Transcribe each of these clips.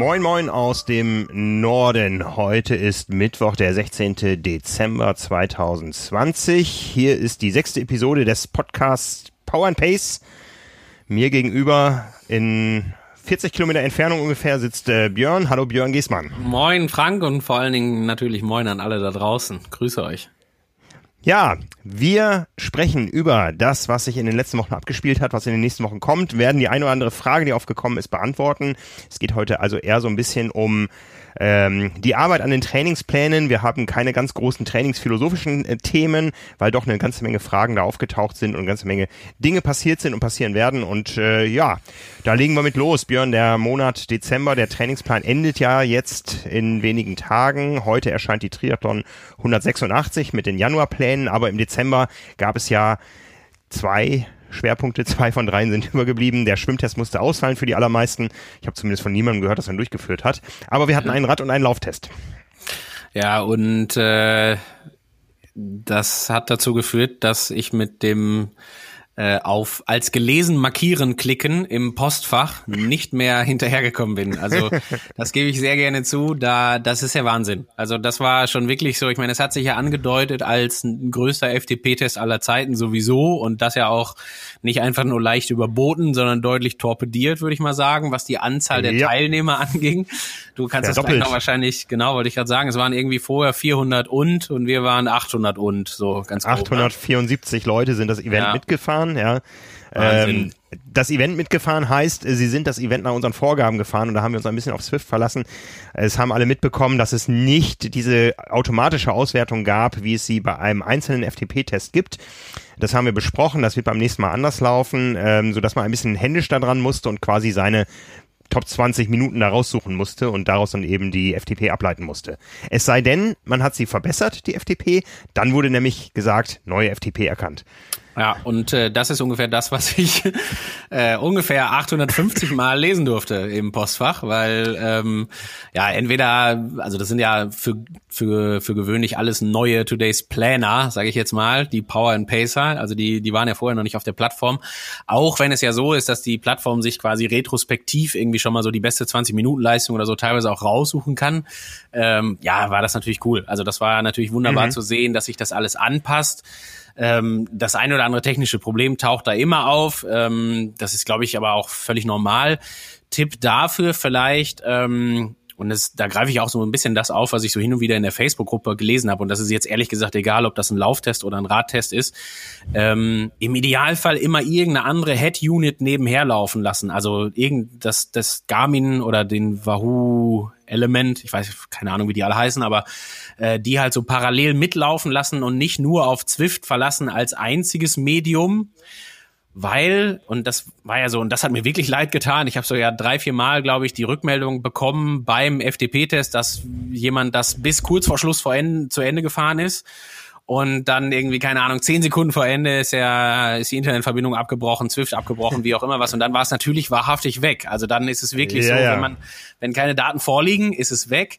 Moin Moin aus dem Norden. Heute ist Mittwoch, der 16. Dezember 2020. Hier ist die sechste Episode des Podcasts Power and Pace. Mir gegenüber in 40 Kilometer Entfernung ungefähr sitzt äh, Björn. Hallo Björn Giesmann. Moin Frank und vor allen Dingen natürlich moin an alle da draußen. Grüße euch. Ja, wir sprechen über das, was sich in den letzten Wochen abgespielt hat, was in den nächsten Wochen kommt, werden die eine oder andere Frage, die aufgekommen ist, beantworten. Es geht heute also eher so ein bisschen um ähm, die Arbeit an den Trainingsplänen. Wir haben keine ganz großen trainingsphilosophischen äh, Themen, weil doch eine ganze Menge Fragen da aufgetaucht sind und eine ganze Menge Dinge passiert sind und passieren werden. Und äh, ja, da legen wir mit los. Björn, der Monat Dezember, der Trainingsplan endet ja jetzt in wenigen Tagen. Heute erscheint die Triathlon 186 mit den Januarplänen, aber im Dezember gab es ja zwei Schwerpunkte, zwei von dreien sind übergeblieben. Der Schwimmtest musste ausfallen für die allermeisten. Ich habe zumindest von niemandem gehört, dass er ihn durchgeführt hat. Aber wir hatten einen Rad- und einen Lauftest. Ja, und äh, das hat dazu geführt, dass ich mit dem äh, auf als gelesen markieren klicken im Postfach nicht mehr hinterhergekommen bin. Also das gebe ich sehr gerne zu. Da das ist ja Wahnsinn. Also das war schon wirklich so. Ich meine, es hat sich ja angedeutet als ein größter FTP-Test aller Zeiten sowieso und das ja auch nicht einfach nur leicht überboten, sondern deutlich torpediert, würde ich mal sagen, was die Anzahl der ja. Teilnehmer anging. Du kannst ja, das gleich noch wahrscheinlich, genau, wollte ich gerade sagen, es waren irgendwie vorher 400 und und wir waren 800 und, so ganz grob. 874 ne? Leute sind das Event ja. mitgefahren, ja. Ähm, das Event mitgefahren heißt, sie sind das Event nach unseren Vorgaben gefahren und da haben wir uns ein bisschen auf Swift verlassen. Es haben alle mitbekommen, dass es nicht diese automatische Auswertung gab, wie es sie bei einem einzelnen FTP-Test gibt. Das haben wir besprochen, das wird beim nächsten Mal anders laufen, ähm, sodass man ein bisschen händisch da dran musste und quasi seine Top 20 Minuten da raussuchen musste und daraus dann eben die FTP ableiten musste. Es sei denn, man hat sie verbessert, die FTP, dann wurde nämlich gesagt, neue FTP erkannt. Ja, und äh, das ist ungefähr das, was ich äh, ungefähr 850 Mal lesen durfte im Postfach, weil ähm, ja entweder, also das sind ja für für für gewöhnlich alles neue Today's Planner, sage ich jetzt mal, die Power and Pacer, also die die waren ja vorher noch nicht auf der Plattform. Auch wenn es ja so ist, dass die Plattform sich quasi retrospektiv irgendwie schon mal so die beste 20 Minuten Leistung oder so teilweise auch raussuchen kann. Ähm, ja, war das natürlich cool. Also das war natürlich wunderbar mhm. zu sehen, dass sich das alles anpasst. Ähm, das eine oder andere technische Problem taucht da immer auf. Ähm, das ist, glaube ich, aber auch völlig normal. Tipp dafür vielleicht, ähm, und das, da greife ich auch so ein bisschen das auf, was ich so hin und wieder in der Facebook-Gruppe gelesen habe. Und das ist jetzt ehrlich gesagt egal, ob das ein Lauftest oder ein Radtest ist. Ähm, Im Idealfall immer irgendeine andere Head-Unit nebenher laufen lassen. Also irgend das, das Garmin oder den Wahoo Element, ich weiß keine Ahnung, wie die alle heißen, aber äh, die halt so parallel mitlaufen lassen und nicht nur auf Zwift verlassen als einziges Medium weil, und das war ja so, und das hat mir wirklich leid getan, ich habe so ja drei, vier Mal, glaube ich, die Rückmeldung bekommen beim FDP-Test, dass jemand das bis kurz vor Schluss vor Ende, zu Ende gefahren ist. Und dann irgendwie, keine Ahnung, zehn Sekunden vor Ende ist ja, ist die Internetverbindung abgebrochen, Zwift abgebrochen, wie auch immer was. Und dann war es natürlich wahrhaftig weg. Also dann ist es wirklich ja, so, ja. wenn man, wenn keine Daten vorliegen, ist es weg.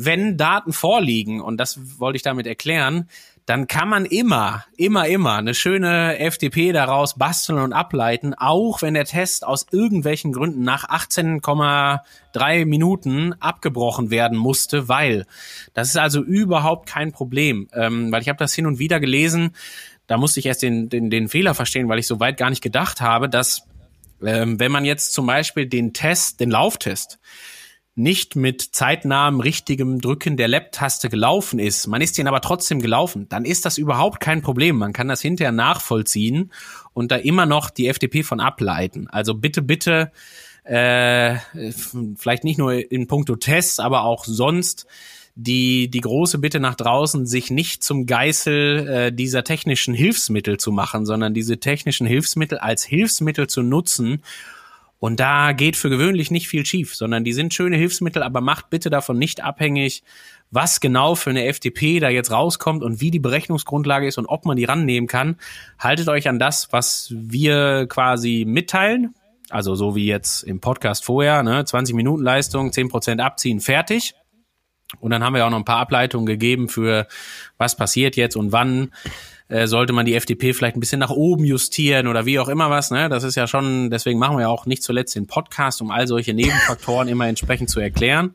Wenn Daten vorliegen, und das wollte ich damit erklären, dann kann man immer, immer, immer eine schöne FDP daraus basteln und ableiten, auch wenn der Test aus irgendwelchen Gründen nach 18,3 Minuten abgebrochen werden musste, weil das ist also überhaupt kein Problem, ähm, weil ich habe das hin und wieder gelesen, da musste ich erst den, den, den Fehler verstehen, weil ich so weit gar nicht gedacht habe, dass ähm, wenn man jetzt zum Beispiel den Test, den Lauftest, nicht mit zeitnahem richtigem Drücken der Lab-Taste gelaufen ist, man ist ihn aber trotzdem gelaufen, dann ist das überhaupt kein Problem. Man kann das hinterher nachvollziehen und da immer noch die FDP von ableiten. Also bitte, bitte, äh, vielleicht nicht nur in puncto Tests, aber auch sonst die, die große Bitte nach draußen, sich nicht zum Geißel äh, dieser technischen Hilfsmittel zu machen, sondern diese technischen Hilfsmittel als Hilfsmittel zu nutzen, Und da geht für gewöhnlich nicht viel schief, sondern die sind schöne Hilfsmittel, aber macht bitte davon nicht abhängig, was genau für eine FDP da jetzt rauskommt und wie die Berechnungsgrundlage ist und ob man die rannehmen kann. Haltet euch an das, was wir quasi mitteilen. Also so wie jetzt im Podcast vorher, ne? 20 Minuten Leistung, 10% abziehen, fertig. Und dann haben wir auch noch ein paar Ableitungen gegeben für was passiert jetzt und wann äh, sollte man die FDP vielleicht ein bisschen nach oben justieren oder wie auch immer was. Ne? Das ist ja schon, deswegen machen wir ja auch nicht zuletzt den Podcast, um all solche Nebenfaktoren immer entsprechend zu erklären.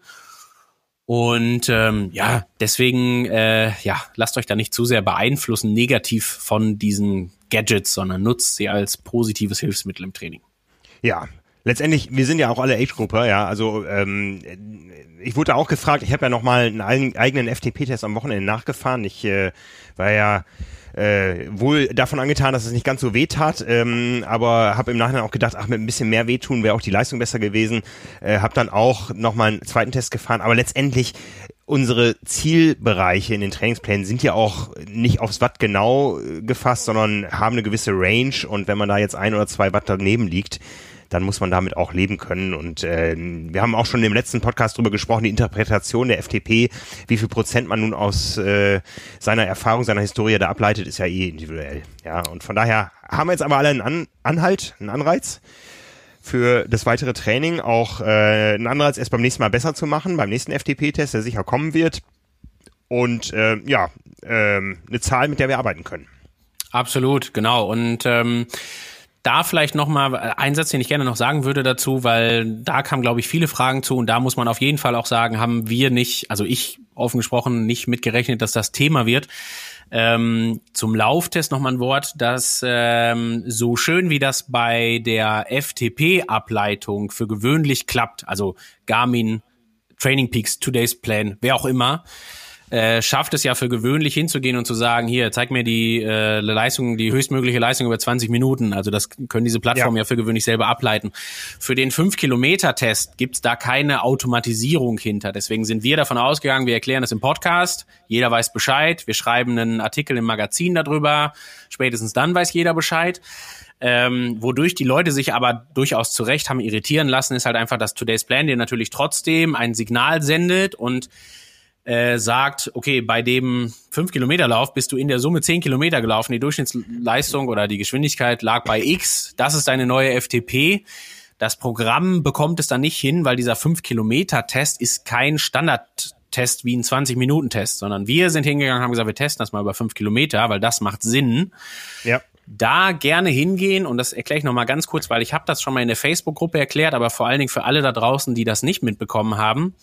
Und ähm, ja, deswegen, äh, ja, lasst euch da nicht zu sehr beeinflussen negativ von diesen Gadgets, sondern nutzt sie als positives Hilfsmittel im Training. Ja, letztendlich, wir sind ja auch alle Age-Gruppe, ja, also ähm, ich wurde auch gefragt, ich habe ja nochmal einen eigenen FTP-Test am Wochenende nachgefahren. Ich äh, war ja äh, wohl davon angetan, dass es nicht ganz so weh tat, ähm, aber habe im Nachhinein auch gedacht, ach, mit ein bisschen mehr wehtun wäre auch die Leistung besser gewesen. Äh, habe dann auch nochmal einen zweiten Test gefahren, aber letztendlich unsere Zielbereiche in den Trainingsplänen sind ja auch nicht aufs Watt genau äh, gefasst, sondern haben eine gewisse Range und wenn man da jetzt ein oder zwei Watt daneben liegt, dann muss man damit auch leben können. Und äh, wir haben auch schon im letzten Podcast drüber gesprochen, die Interpretation der FDP, wie viel Prozent man nun aus äh, seiner Erfahrung, seiner Historie da ableitet, ist ja eh individuell. Ja, und von daher haben wir jetzt aber alle einen An Anhalt, einen Anreiz für das weitere Training, auch äh, einen Anreiz, es beim nächsten Mal besser zu machen, beim nächsten FDP-Test, der sicher kommen wird. Und äh, ja, äh, eine Zahl, mit der wir arbeiten können. Absolut, genau. Und ähm, da vielleicht noch mal ein Satz, den ich gerne noch sagen würde dazu, weil da kamen, glaube ich, viele Fragen zu und da muss man auf jeden Fall auch sagen, haben wir nicht, also ich offen gesprochen, nicht mitgerechnet, dass das Thema wird. Ähm, zum Lauftest noch mal ein Wort, dass ähm, so schön wie das bei der FTP-Ableitung für gewöhnlich klappt, also Garmin, Training Peaks, Today's Plan, wer auch immer, äh, schafft es ja für gewöhnlich hinzugehen und zu sagen, hier, zeig mir die äh, Leistung, die höchstmögliche Leistung über 20 Minuten. Also das können diese Plattformen ja, ja für gewöhnlich selber ableiten. Für den 5-Kilometer-Test gibt's da keine Automatisierung hinter. Deswegen sind wir davon ausgegangen, wir erklären das im Podcast, jeder weiß Bescheid, wir schreiben einen Artikel im Magazin darüber, spätestens dann weiß jeder Bescheid. Ähm, wodurch die Leute sich aber durchaus zu Recht haben irritieren lassen, ist halt einfach, dass Today's Plan dir natürlich trotzdem ein Signal sendet und äh, sagt, okay, bei dem 5-Kilometer-Lauf bist du in der Summe 10 Kilometer gelaufen, die Durchschnittsleistung oder die Geschwindigkeit lag bei X, das ist deine neue FTP. Das Programm bekommt es dann nicht hin, weil dieser 5-Kilometer-Test ist kein Standardtest wie ein 20-Minuten-Test, sondern wir sind hingegangen und haben gesagt, wir testen das mal über 5 Kilometer, weil das macht Sinn. Ja. Da gerne hingehen und das erkläre ich nochmal ganz kurz, weil ich habe das schon mal in der Facebook-Gruppe erklärt, aber vor allen Dingen für alle da draußen, die das nicht mitbekommen haben.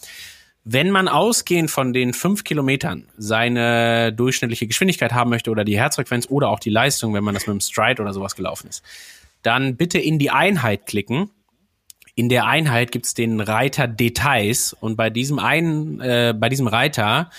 Wenn man ausgehend von den fünf Kilometern seine durchschnittliche Geschwindigkeit haben möchte oder die Herzfrequenz oder auch die Leistung, wenn man das mit dem Stride oder sowas gelaufen ist, dann bitte in die Einheit klicken. In der Einheit gibt's den Reiter Details und bei diesem einen, äh, bei diesem Reiter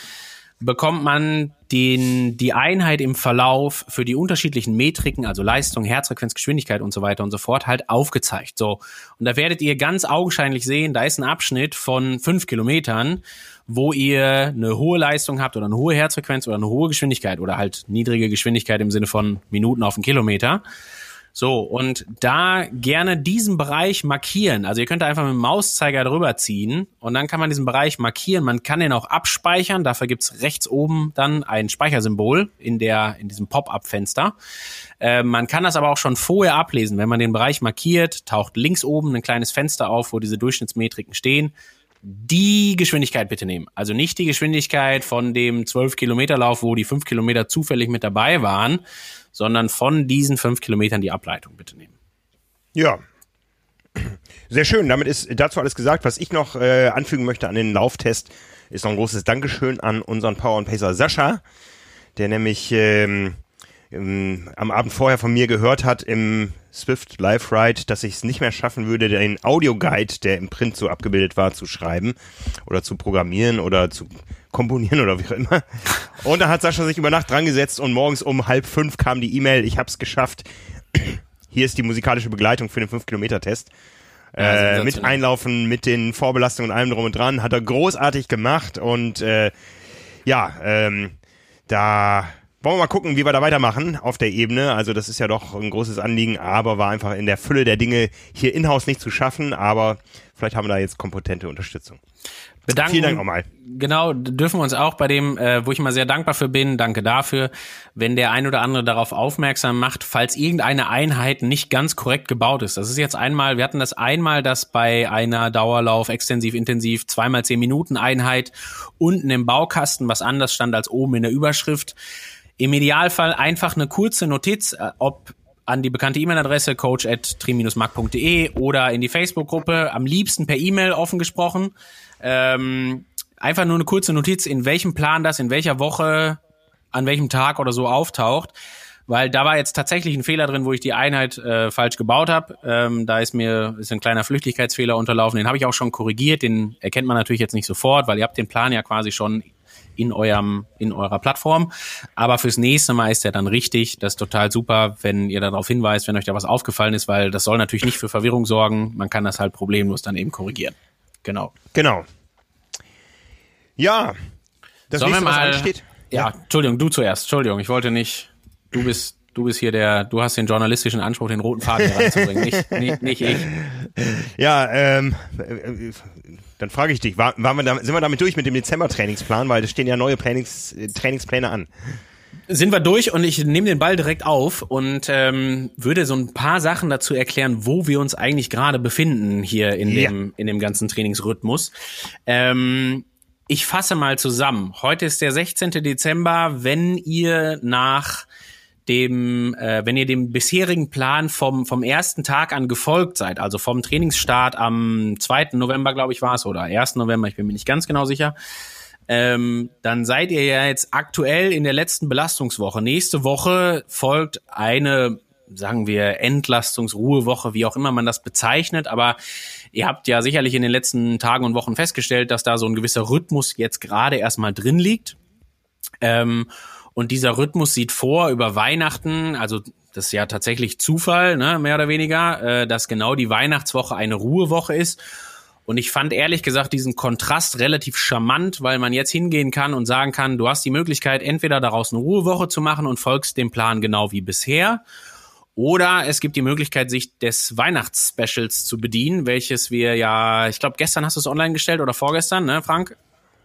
bekommt man den, die Einheit im Verlauf für die unterschiedlichen Metriken, also Leistung, Herzfrequenz, Geschwindigkeit und so weiter und so fort, halt aufgezeigt. So. Und da werdet ihr ganz augenscheinlich sehen, da ist ein Abschnitt von fünf Kilometern, wo ihr eine hohe Leistung habt oder eine hohe Herzfrequenz oder eine hohe Geschwindigkeit oder halt niedrige Geschwindigkeit im Sinne von Minuten auf einen Kilometer. So, und da gerne diesen Bereich markieren. Also ihr könnt da einfach mit dem Mauszeiger drüber ziehen und dann kann man diesen Bereich markieren. Man kann den auch abspeichern. Dafür gibt's rechts oben dann ein Speichersymbol in, der, in diesem Pop-up-Fenster. Äh, man kann das aber auch schon vorher ablesen. Wenn man den Bereich markiert, taucht links oben ein kleines Fenster auf, wo diese Durchschnittsmetriken stehen die Geschwindigkeit bitte nehmen. Also nicht die Geschwindigkeit von dem 12 Kilometer Lauf, wo die 5 Kilometer zufällig mit dabei waren, sondern von diesen 5 Kilometern die Ableitung bitte nehmen. Ja. Sehr schön. Damit ist dazu alles gesagt. Was ich noch äh, anfügen möchte an den Lauftest, ist noch ein großes Dankeschön an unseren Power und Pacer Sascha, der nämlich ähm, im, am Abend vorher von mir gehört hat im Swift Live Ride, dass ich es nicht mehr schaffen würde, den Audioguide, der im Print so abgebildet war, zu schreiben oder zu programmieren oder zu komponieren oder wie auch immer. Und da hat Sascha sich über Nacht dran gesetzt und morgens um halb fünf kam die E-Mail, ich hab's geschafft. Hier ist die musikalische Begleitung für den 5-Kilometer-Test. Ja, äh, mit Einlaufen, mit den Vorbelastungen und allem drum und dran. Hat er großartig gemacht und äh, ja, ähm, da wollen wir mal gucken, wie wir da weitermachen auf der Ebene. Also das ist ja doch ein großes Anliegen, aber war einfach in der Fülle der Dinge hier in-house nicht zu schaffen. Aber vielleicht haben wir da jetzt kompetente Unterstützung. Bedanken, Vielen Dank nochmal. Genau, dürfen wir uns auch bei dem, äh, wo ich immer sehr dankbar für bin, danke dafür, wenn der ein oder andere darauf aufmerksam macht, falls irgendeine Einheit nicht ganz korrekt gebaut ist. Das ist jetzt einmal, wir hatten das einmal, dass bei einer Dauerlauf, extensiv, intensiv, zweimal zehn Minuten Einheit unten im Baukasten was anders stand als oben in der Überschrift. Im Idealfall einfach eine kurze Notiz, äh, ob an die bekannte E-Mail-Adresse coach at tri-mark.de oder in die Facebook-Gruppe, am liebsten per E-Mail offen gesprochen. Ähm, einfach nur eine kurze Notiz, in welchem Plan das in welcher Woche, an welchem Tag oder so auftaucht. Weil da war jetzt tatsächlich ein Fehler drin, wo ich die Einheit äh, falsch gebaut habe. Ähm, da ist mir ist ein kleiner Flüchtigkeitsfehler unterlaufen. Den habe ich auch schon korrigiert. Den erkennt man natürlich jetzt nicht sofort, weil ihr habt den Plan ja quasi schon in eurem, in eurer Plattform. Aber fürs nächste Mal ist er dann richtig. Das ist total super, wenn ihr darauf hinweist, wenn euch da was aufgefallen ist, weil das soll natürlich nicht für Verwirrung sorgen. Man kann das halt problemlos dann eben korrigieren. Genau. Genau. Ja. Das Sollen wir nächste, was mal, ansteht. ja, Entschuldigung, du zuerst. Entschuldigung, ich wollte nicht, du bist, du bist hier der, du hast den journalistischen Anspruch, den roten Faden hier reinzubringen, nicht, nicht, nicht ich. Ja, ähm, äh, dann frage ich dich, war, waren wir da, sind wir damit durch mit dem Dezember-Trainingsplan, weil es stehen ja neue Trainings, äh, Trainingspläne an. sind wir durch und ich nehme den Ball direkt auf und ähm, würde so ein paar Sachen dazu erklären, wo wir uns eigentlich gerade befinden hier in Ja. dem in dem ganzen Trainingsrhythmus. Ähm, ich fasse mal zusammen. Heute ist der 16. Dezember. Wenn ihr nach dem, äh, wenn ihr dem bisherigen Plan vom, vom ersten Tag an gefolgt seid, also vom Trainingsstart am 2. November, glaube ich, war es, oder 1. November, ich bin mir nicht ganz genau sicher, ähm, dann seid ihr ja jetzt aktuell in der letzten Belastungswoche. Nächste Woche folgt eine, sagen wir, Entlastungsruhewoche, wie auch immer man das bezeichnet, aber ihr habt ja sicherlich in den letzten Tagen und Wochen festgestellt, dass da so ein gewisser Rhythmus jetzt gerade erstmal drin liegt. Ähm, und dieser Rhythmus sieht vor über Weihnachten, also das ist ja tatsächlich Zufall, ne, mehr oder weniger, äh, dass genau die Weihnachtswoche eine Ruhewoche ist. Und ich fand ehrlich gesagt diesen Kontrast relativ charmant, weil man jetzt hingehen kann und sagen kann, du hast die Möglichkeit, entweder daraus eine Ruhewoche zu machen und folgst dem Plan genau wie bisher. Oder es gibt die Möglichkeit, sich des Weihnachtsspecials zu bedienen, welches wir ja, ich glaube, gestern hast du es online gestellt oder vorgestern, ne, Frank?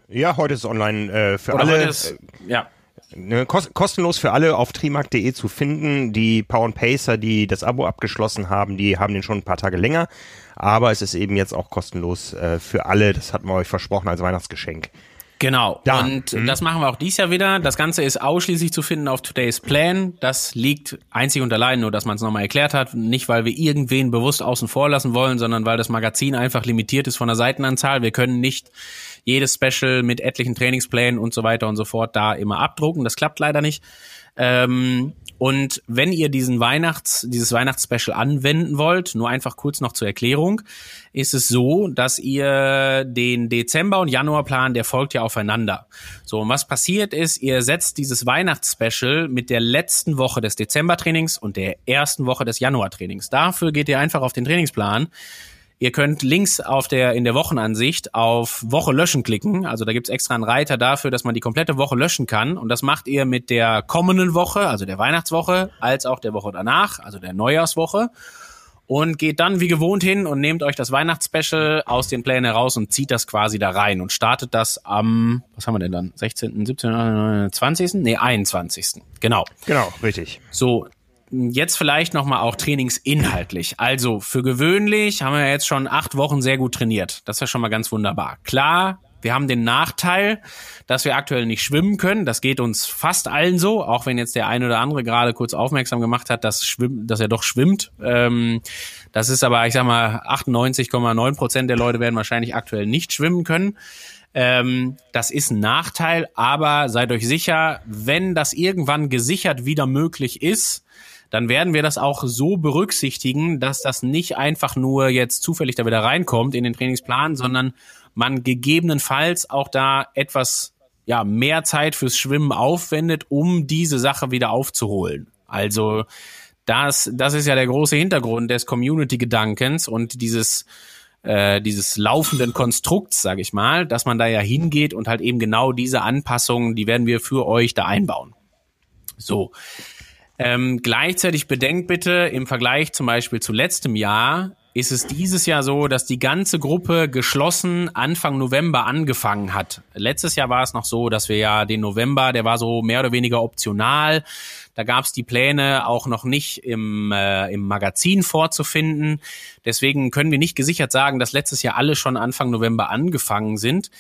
Ja, heute ist es online äh, für Oder alle. ist, ja. Ne, kost kostenlos für alle auf trimark.de zu finden. Die Power Pacer, die das Abo abgeschlossen haben, die haben den schon ein paar Tage länger. Aber es ist eben jetzt auch kostenlos äh, für alle. Das hatten wir euch versprochen als Weihnachtsgeschenk. Genau. Da. Und das machen wir auch dies Jahr wieder. Das Ganze ist ausschließlich zu finden auf Today's Plan. Das liegt einzig und allein nur, dass man es nochmal erklärt hat. Nicht, weil wir irgendwen bewusst außen vor lassen wollen, sondern weil das Magazin einfach limitiert ist von der Seitenanzahl. Wir können nicht jedes Special mit etlichen Trainingsplänen und so weiter und so fort da immer abdrucken. Das klappt leider nicht. Ähm, und wenn ihr diesen Weihnachts, dieses Weihnachtsspecial anwenden wollt, nur einfach kurz noch zur Erklärung, ist es so, dass ihr den Dezember- und Januarplan, der folgt ja aufeinander. So, und was passiert ist, ihr setzt dieses Weihnachtsspecial mit der letzten Woche des Dezembertrainings und der ersten Woche des Januartrainings. Dafür geht ihr einfach auf den Trainingsplan. Ihr könnt links auf der, in der Wochenansicht auf Woche löschen klicken. Also da gibt's extra einen Reiter dafür, dass man die komplette Woche löschen kann. Und das macht ihr mit der kommenden Woche, also der Weihnachtswoche, als auch der Woche danach, also der Neujahrswoche. Und geht dann wie gewohnt hin und nehmt euch das Weihnachtsspecial aus den Plänen heraus und zieht das quasi da rein und startet das am, was haben wir denn dann? 16., 17., 20.? Nee, 21. Genau. Genau, richtig. So, jetzt vielleicht nochmal auch trainingsinhaltlich. Also für gewöhnlich haben wir jetzt schon acht Wochen sehr gut trainiert. Das ist ja schon mal ganz wunderbar. Klar, wir haben den Nachteil, dass wir aktuell nicht schwimmen können. Das geht uns fast allen so, auch wenn jetzt der eine oder andere gerade kurz aufmerksam gemacht hat, dass, schwimm, dass er doch schwimmt. Ähm, das ist aber, ich sag mal, 98,9 Prozent der Leute werden wahrscheinlich aktuell nicht schwimmen können. Ähm, das ist ein Nachteil, aber seid euch sicher, wenn das irgendwann gesichert wieder möglich ist, dann werden wir das auch so berücksichtigen, dass das nicht einfach nur jetzt zufällig da wieder reinkommt in den Trainingsplan, sondern man gegebenenfalls auch da etwas ja, mehr Zeit fürs Schwimmen aufwendet, um diese Sache wieder aufzuholen. Also das, das ist ja der große Hintergrund des Community-Gedankens und dieses äh, dieses laufenden Konstrukts, sage ich mal, dass man da ja hingeht und halt eben genau diese Anpassungen, die werden wir für euch da einbauen. So. Ähm, gleichzeitig bedenkt bitte im Vergleich zum Beispiel zu letztem Jahr ist es dieses Jahr so, dass die ganze Gruppe geschlossen Anfang November angefangen hat. Letztes Jahr war es noch so, dass wir ja den November, der war so mehr oder weniger optional. Da gab es die Pläne auch noch nicht im, äh, im Magazin vorzufinden. Deswegen können wir nicht gesichert sagen, dass letztes Jahr alle schon Anfang November angefangen sind.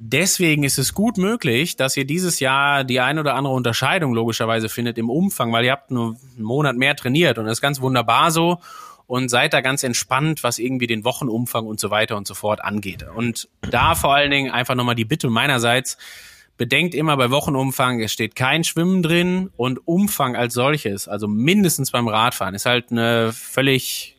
Deswegen ist es gut möglich, dass ihr dieses Jahr die ein oder andere Unterscheidung logischerweise findet im Umfang, weil ihr habt nur einen Monat mehr trainiert und das ist ganz wunderbar so und seid da ganz entspannt, was irgendwie den Wochenumfang und so weiter und so fort angeht. Und da vor allen Dingen einfach nochmal die Bitte meinerseits, bedenkt immer bei Wochenumfang, es steht kein Schwimmen drin und Umfang als solches, also mindestens beim Radfahren, ist halt eine völlig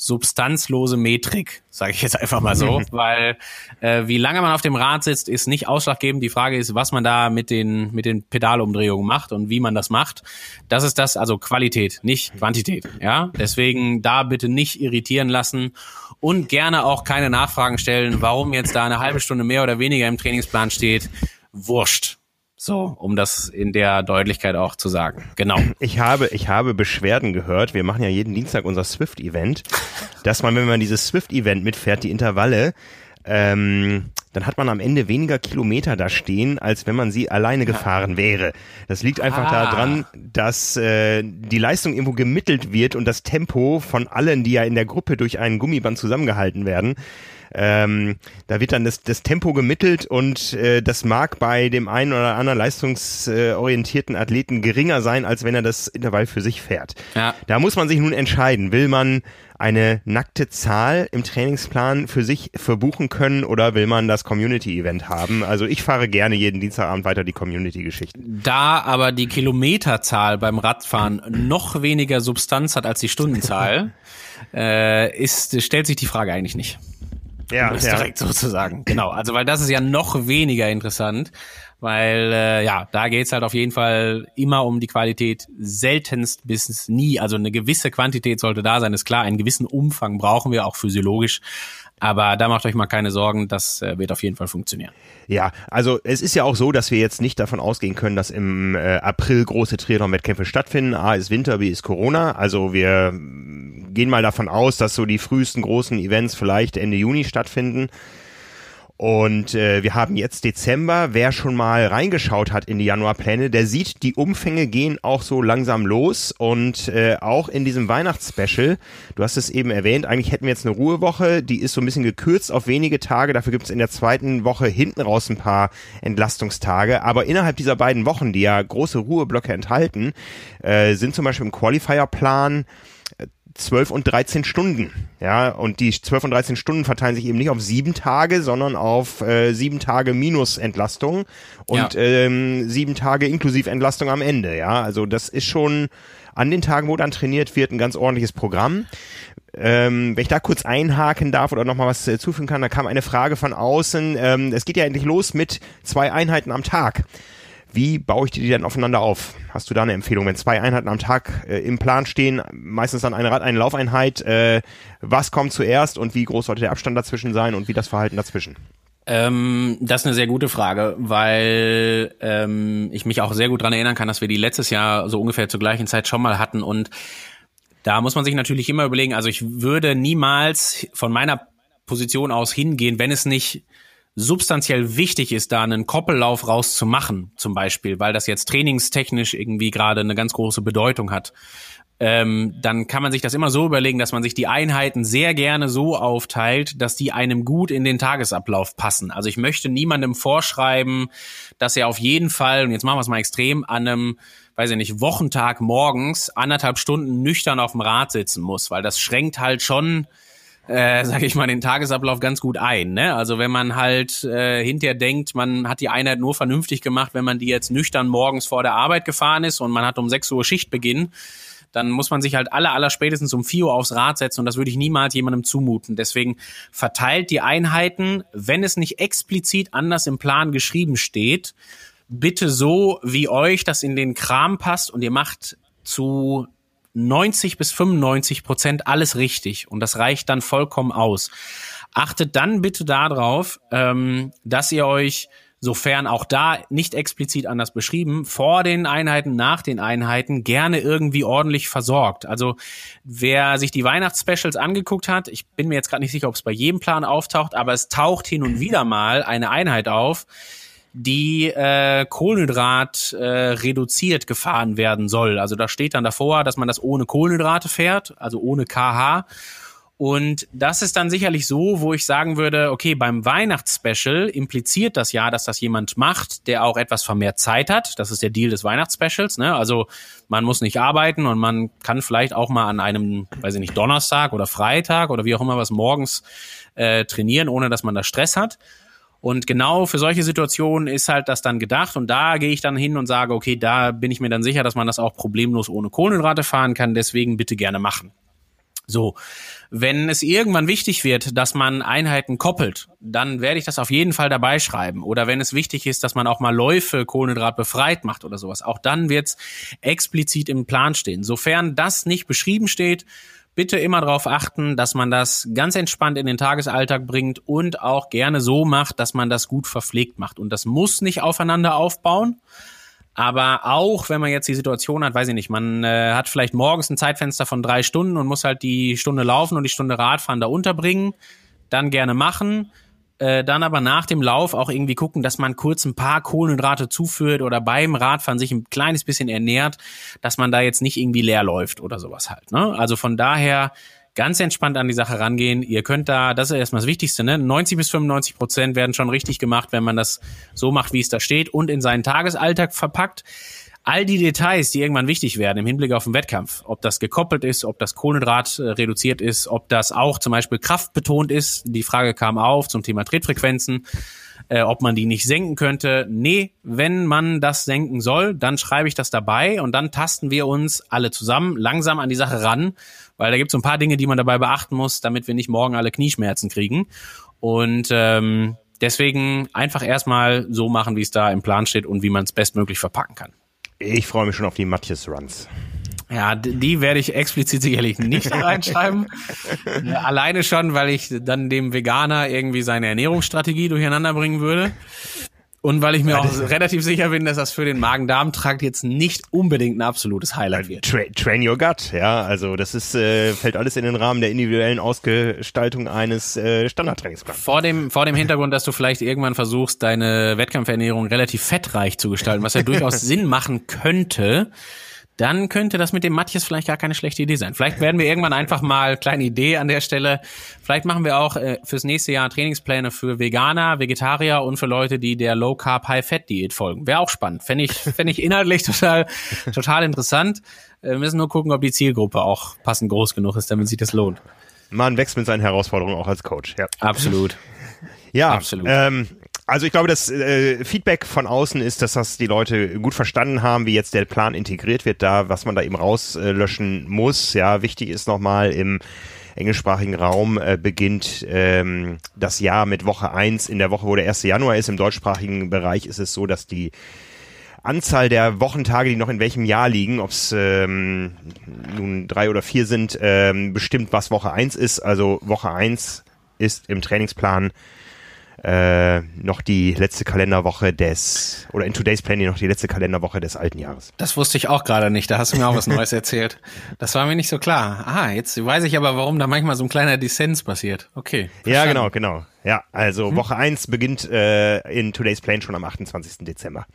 substanzlose Metrik, sage ich jetzt einfach mal so, weil äh, wie lange man auf dem Rad sitzt, ist nicht ausschlaggebend. Die Frage ist, was man da mit den mit den Pedalumdrehungen macht und wie man das macht. Das ist das, also Qualität, nicht Quantität. Ja, deswegen da bitte nicht irritieren lassen und gerne auch keine Nachfragen stellen, warum jetzt da eine halbe Stunde mehr oder weniger im Trainingsplan steht. Wurscht. So, um das in der Deutlichkeit auch zu sagen. Genau. Ich habe, ich habe Beschwerden gehört. Wir machen ja jeden Dienstag unser Swift-Event, dass man, wenn man dieses Swift-Event mitfährt, die Intervalle, ähm, dann hat man am Ende weniger Kilometer da stehen, als wenn man sie alleine gefahren wäre. Das liegt einfach Ah. daran, dass äh, die Leistung irgendwo gemittelt wird und das Tempo von allen, die ja in der Gruppe durch einen Gummiband zusammengehalten werden, ähm, da wird dann das, das Tempo gemittelt und äh, das mag bei dem einen oder anderen leistungsorientierten Athleten geringer sein, als wenn er das Intervall für sich fährt. Ja. Da muss man sich nun entscheiden, will man eine nackte Zahl im Trainingsplan für sich verbuchen können oder will man das Community-Event haben? Also ich fahre gerne jeden Dienstagabend weiter die Community-Geschichten. Da aber die Kilometerzahl beim Radfahren noch weniger Substanz hat als die Stundenzahl, äh, ist, stellt sich die Frage eigentlich nicht. Ja, Um das direkt sozusagen. Genau. Also, weil das ist ja noch weniger interessant, weil äh, ja, da geht's halt auf jeden Fall immer um die Qualität, seltenst bis nie. Also eine gewisse Quantität sollte da sein, ist klar. Einen gewissen Umfang brauchen wir auch physiologisch. Aber da macht euch mal keine Sorgen, das äh, wird auf jeden Fall funktionieren. Ja, also es ist ja auch so, dass wir jetzt nicht davon ausgehen können, dass im äh, April große Triathlon-Wettkämpfe stattfinden. A ist Winter, B ist Corona. Also wir mm, gehen mal davon aus, dass so die frühesten großen Events vielleicht Ende Juni stattfinden. Und äh, wir haben jetzt Dezember. Wer schon mal reingeschaut hat in die Januarpläne, der sieht, die Umfänge gehen auch so langsam los. Und äh, auch in diesem Weihnachtsspecial, du hast es eben erwähnt, eigentlich hätten wir jetzt eine Ruhewoche, die ist so ein bisschen gekürzt auf wenige Tage. Dafür gibt es in der zweiten Woche hinten raus ein paar Entlastungstage. Aber innerhalb dieser beiden Wochen, die ja große Ruheblöcke enthalten, äh, sind zum Beispiel im Qualifier-Plan 12 und 13 Stunden. Ja, und die 12 und 13 Stunden verteilen sich eben nicht auf sieben Tage, sondern auf äh, sieben Tage minus Entlastung und Ja. ähm, sieben Tage inklusiv Entlastung am Ende. Ja, also das ist schon an den Tagen, wo dann trainiert wird, ein ganz ordentliches Programm. Ähm, wenn ich da kurz einhaken darf oder nochmal was äh, zufügen kann, da kam eine Frage von außen. Ähm, es geht ja endlich los mit zwei Einheiten am Tag. Wie baue ich die dann aufeinander auf? Hast du da eine Empfehlung, wenn zwei Einheiten am Tag äh, im Plan stehen, meistens dann eine Rad, eine Laufeinheit, äh, was kommt zuerst und wie groß sollte der Abstand dazwischen sein und wie das Verhalten dazwischen? Ähm, das ist eine sehr gute Frage, weil ähm, ich mich auch sehr gut dran erinnern kann, dass wir die letztes Jahr so ungefähr zur gleichen Zeit schon mal hatten und da muss man sich natürlich immer überlegen, also ich würde niemals von meiner Position aus hingehen, wenn es nicht substanziell wichtig ist, da einen Koppellauf rauszumachen, zum Beispiel, weil das jetzt trainingstechnisch irgendwie gerade eine ganz große Bedeutung hat. Ähm, dann kann man sich das immer so überlegen, dass man sich die Einheiten sehr gerne so aufteilt, dass die einem gut in den Tagesablauf passen. Also ich möchte niemandem vorschreiben, dass er auf jeden Fall, und jetzt machen wir es mal extrem, an einem, weiß ich nicht, Wochentag morgens anderthalb Stunden nüchtern auf dem Rad sitzen muss, weil das schränkt halt schon äh, sage ich mal, den Tagesablauf ganz gut ein. Ne? Also wenn man halt äh, hinterher denkt, man hat die Einheit nur vernünftig gemacht, wenn man die jetzt nüchtern morgens vor der Arbeit gefahren ist und man hat um 6 Uhr Schichtbeginn, dann muss man sich halt aller, aller spätestens um 4 Uhr aufs Rad setzen und das würde ich niemals jemandem zumuten. Deswegen verteilt die Einheiten, wenn es nicht explizit anders im Plan geschrieben steht, bitte so, wie euch das in den Kram passt und ihr macht zu 90 bis 95 Prozent alles richtig und das reicht dann vollkommen aus. Achtet dann bitte darauf, ähm, dass ihr euch sofern auch da nicht explizit anders beschrieben, vor den Einheiten, nach den Einheiten gerne irgendwie ordentlich versorgt. Also wer sich die Weihnachtsspecials angeguckt hat, ich bin mir jetzt gerade nicht sicher, ob es bei jedem Plan auftaucht, aber es taucht hin und wieder mal eine Einheit auf, die äh, Kohlenhydrat äh, reduziert gefahren werden soll. Also da steht dann davor, dass man das ohne Kohlenhydrate fährt, also ohne KH. Und das ist dann sicherlich so, wo ich sagen würde, okay, beim Weihnachtsspecial impliziert das ja, dass das jemand macht, der auch etwas vermehrt Zeit hat. Das ist der Deal des Weihnachtsspecials. Ne? Also man muss nicht arbeiten und man kann vielleicht auch mal an einem, weiß ich nicht, Donnerstag oder Freitag oder wie auch immer was morgens äh, trainieren, ohne dass man da Stress hat. Und genau für solche Situationen ist halt das dann gedacht und da gehe ich dann hin und sage, okay, da bin ich mir dann sicher, dass man das auch problemlos ohne Kohlenhydrate fahren kann, deswegen bitte gerne machen. So, wenn es irgendwann wichtig wird, dass man Einheiten koppelt, dann werde ich das auf jeden Fall dabei schreiben. Oder wenn es wichtig ist, dass man auch mal Läufe kohlenhydratbefreit macht oder sowas, auch dann wird es explizit im Plan stehen. Sofern das nicht beschrieben steht, bitte immer darauf achten, dass man das ganz entspannt in den Tagesalltag bringt und auch gerne so macht, dass man das gut verpflegt macht. Und das muss nicht aufeinander aufbauen. Aber auch wenn man jetzt die Situation hat, weiß ich nicht, man äh, hat vielleicht morgens ein Zeitfenster von drei Stunden und muss halt die Stunde laufen und die Stunde Radfahren da unterbringen, dann gerne machen. Äh, dann aber nach dem Lauf auch irgendwie gucken, dass man kurz ein paar Kohlenhydrate zuführt oder beim Radfahren sich ein kleines bisschen ernährt, dass man da jetzt nicht irgendwie leer läuft oder sowas halt. Ne? Also von daher ganz entspannt an die Sache rangehen. Ihr könnt da, das ist erstmal das Wichtigste, ne? 90 bis 95 Prozent werden schon richtig gemacht, wenn man das so macht, wie es da steht und in seinen Tagesalltag verpackt. All die Details, die irgendwann wichtig werden im Hinblick auf den Wettkampf, ob das gekoppelt ist, ob das Kohlenhydrat äh, reduziert ist, ob das auch zum Beispiel kraftbetont ist. Die Frage kam auf zum Thema Tretfrequenzen äh, ob man die nicht senken könnte. Nee, wenn man das senken soll, dann schreibe ich das dabei und dann tasten wir uns alle zusammen langsam an die Sache ran, weil da gibt es so ein paar Dinge, die man dabei beachten muss, damit wir nicht morgen alle Knieschmerzen kriegen. Und ähm, deswegen einfach erstmal so machen, wie es da im Plan steht und wie man es bestmöglich verpacken kann. Ich freue mich schon auf die Matthias Runs. Ja, die werde ich explizit sicherlich nicht reinschreiben. Alleine schon, weil ich dann dem Veganer irgendwie seine Ernährungsstrategie durcheinander bringen würde. Und weil ich mir ja, auch relativ sicher bin, dass das für den Magen-Darm-Trakt jetzt nicht unbedingt ein absolutes Highlight wird. Tra train your gut, ja. Also das ist, äh, fällt alles in den Rahmen der individuellen Ausgestaltung eines äh, Standardtrainingsplans. Vor dem, vor dem Hintergrund, dass du vielleicht irgendwann versuchst, deine Wettkampfernährung relativ fettreich zu gestalten, was ja durchaus Sinn machen könnte dann könnte das mit dem Matthias vielleicht gar keine schlechte Idee sein. Vielleicht werden wir irgendwann einfach mal, kleine Idee an der Stelle, vielleicht machen wir auch äh, fürs nächste Jahr Trainingspläne für Veganer, Vegetarier und für Leute, die der Low Carb High Fat Diät folgen. Wäre auch spannend. Fände ich, fände ich inhaltlich total, total interessant. Äh, wir müssen nur gucken, ob die Zielgruppe auch passend groß genug ist, damit sich das lohnt. Man wächst mit seinen Herausforderungen auch als Coach, ja. Absolut. Ja, Absolut. Ähm, also ich glaube, das äh, Feedback von außen ist, dass das die Leute gut verstanden haben, wie jetzt der Plan integriert wird, da was man da eben rauslöschen muss. Ja, wichtig ist nochmal im englischsprachigen Raum äh, beginnt ähm, das Jahr mit Woche eins in der Woche, wo der 1. Januar ist. Im deutschsprachigen Bereich ist es so, dass die Anzahl der Wochentage, die noch in welchem Jahr liegen, ob es ähm, nun drei oder vier sind, ähm, bestimmt, was Woche eins ist. Also Woche eins ist im Trainingsplan äh, noch die letzte Kalenderwoche des, oder in Today's Planning noch die letzte Kalenderwoche des alten Jahres. Das wusste ich auch gerade nicht, da hast du mir auch was Neues erzählt. Das war mir nicht so klar. Ah, jetzt weiß ich aber, warum da manchmal so ein kleiner Dissens passiert. Okay. Verstanden. Ja, genau, genau. Ja, also hm. Woche eins beginnt äh, in Today's Plan schon am 28. Dezember.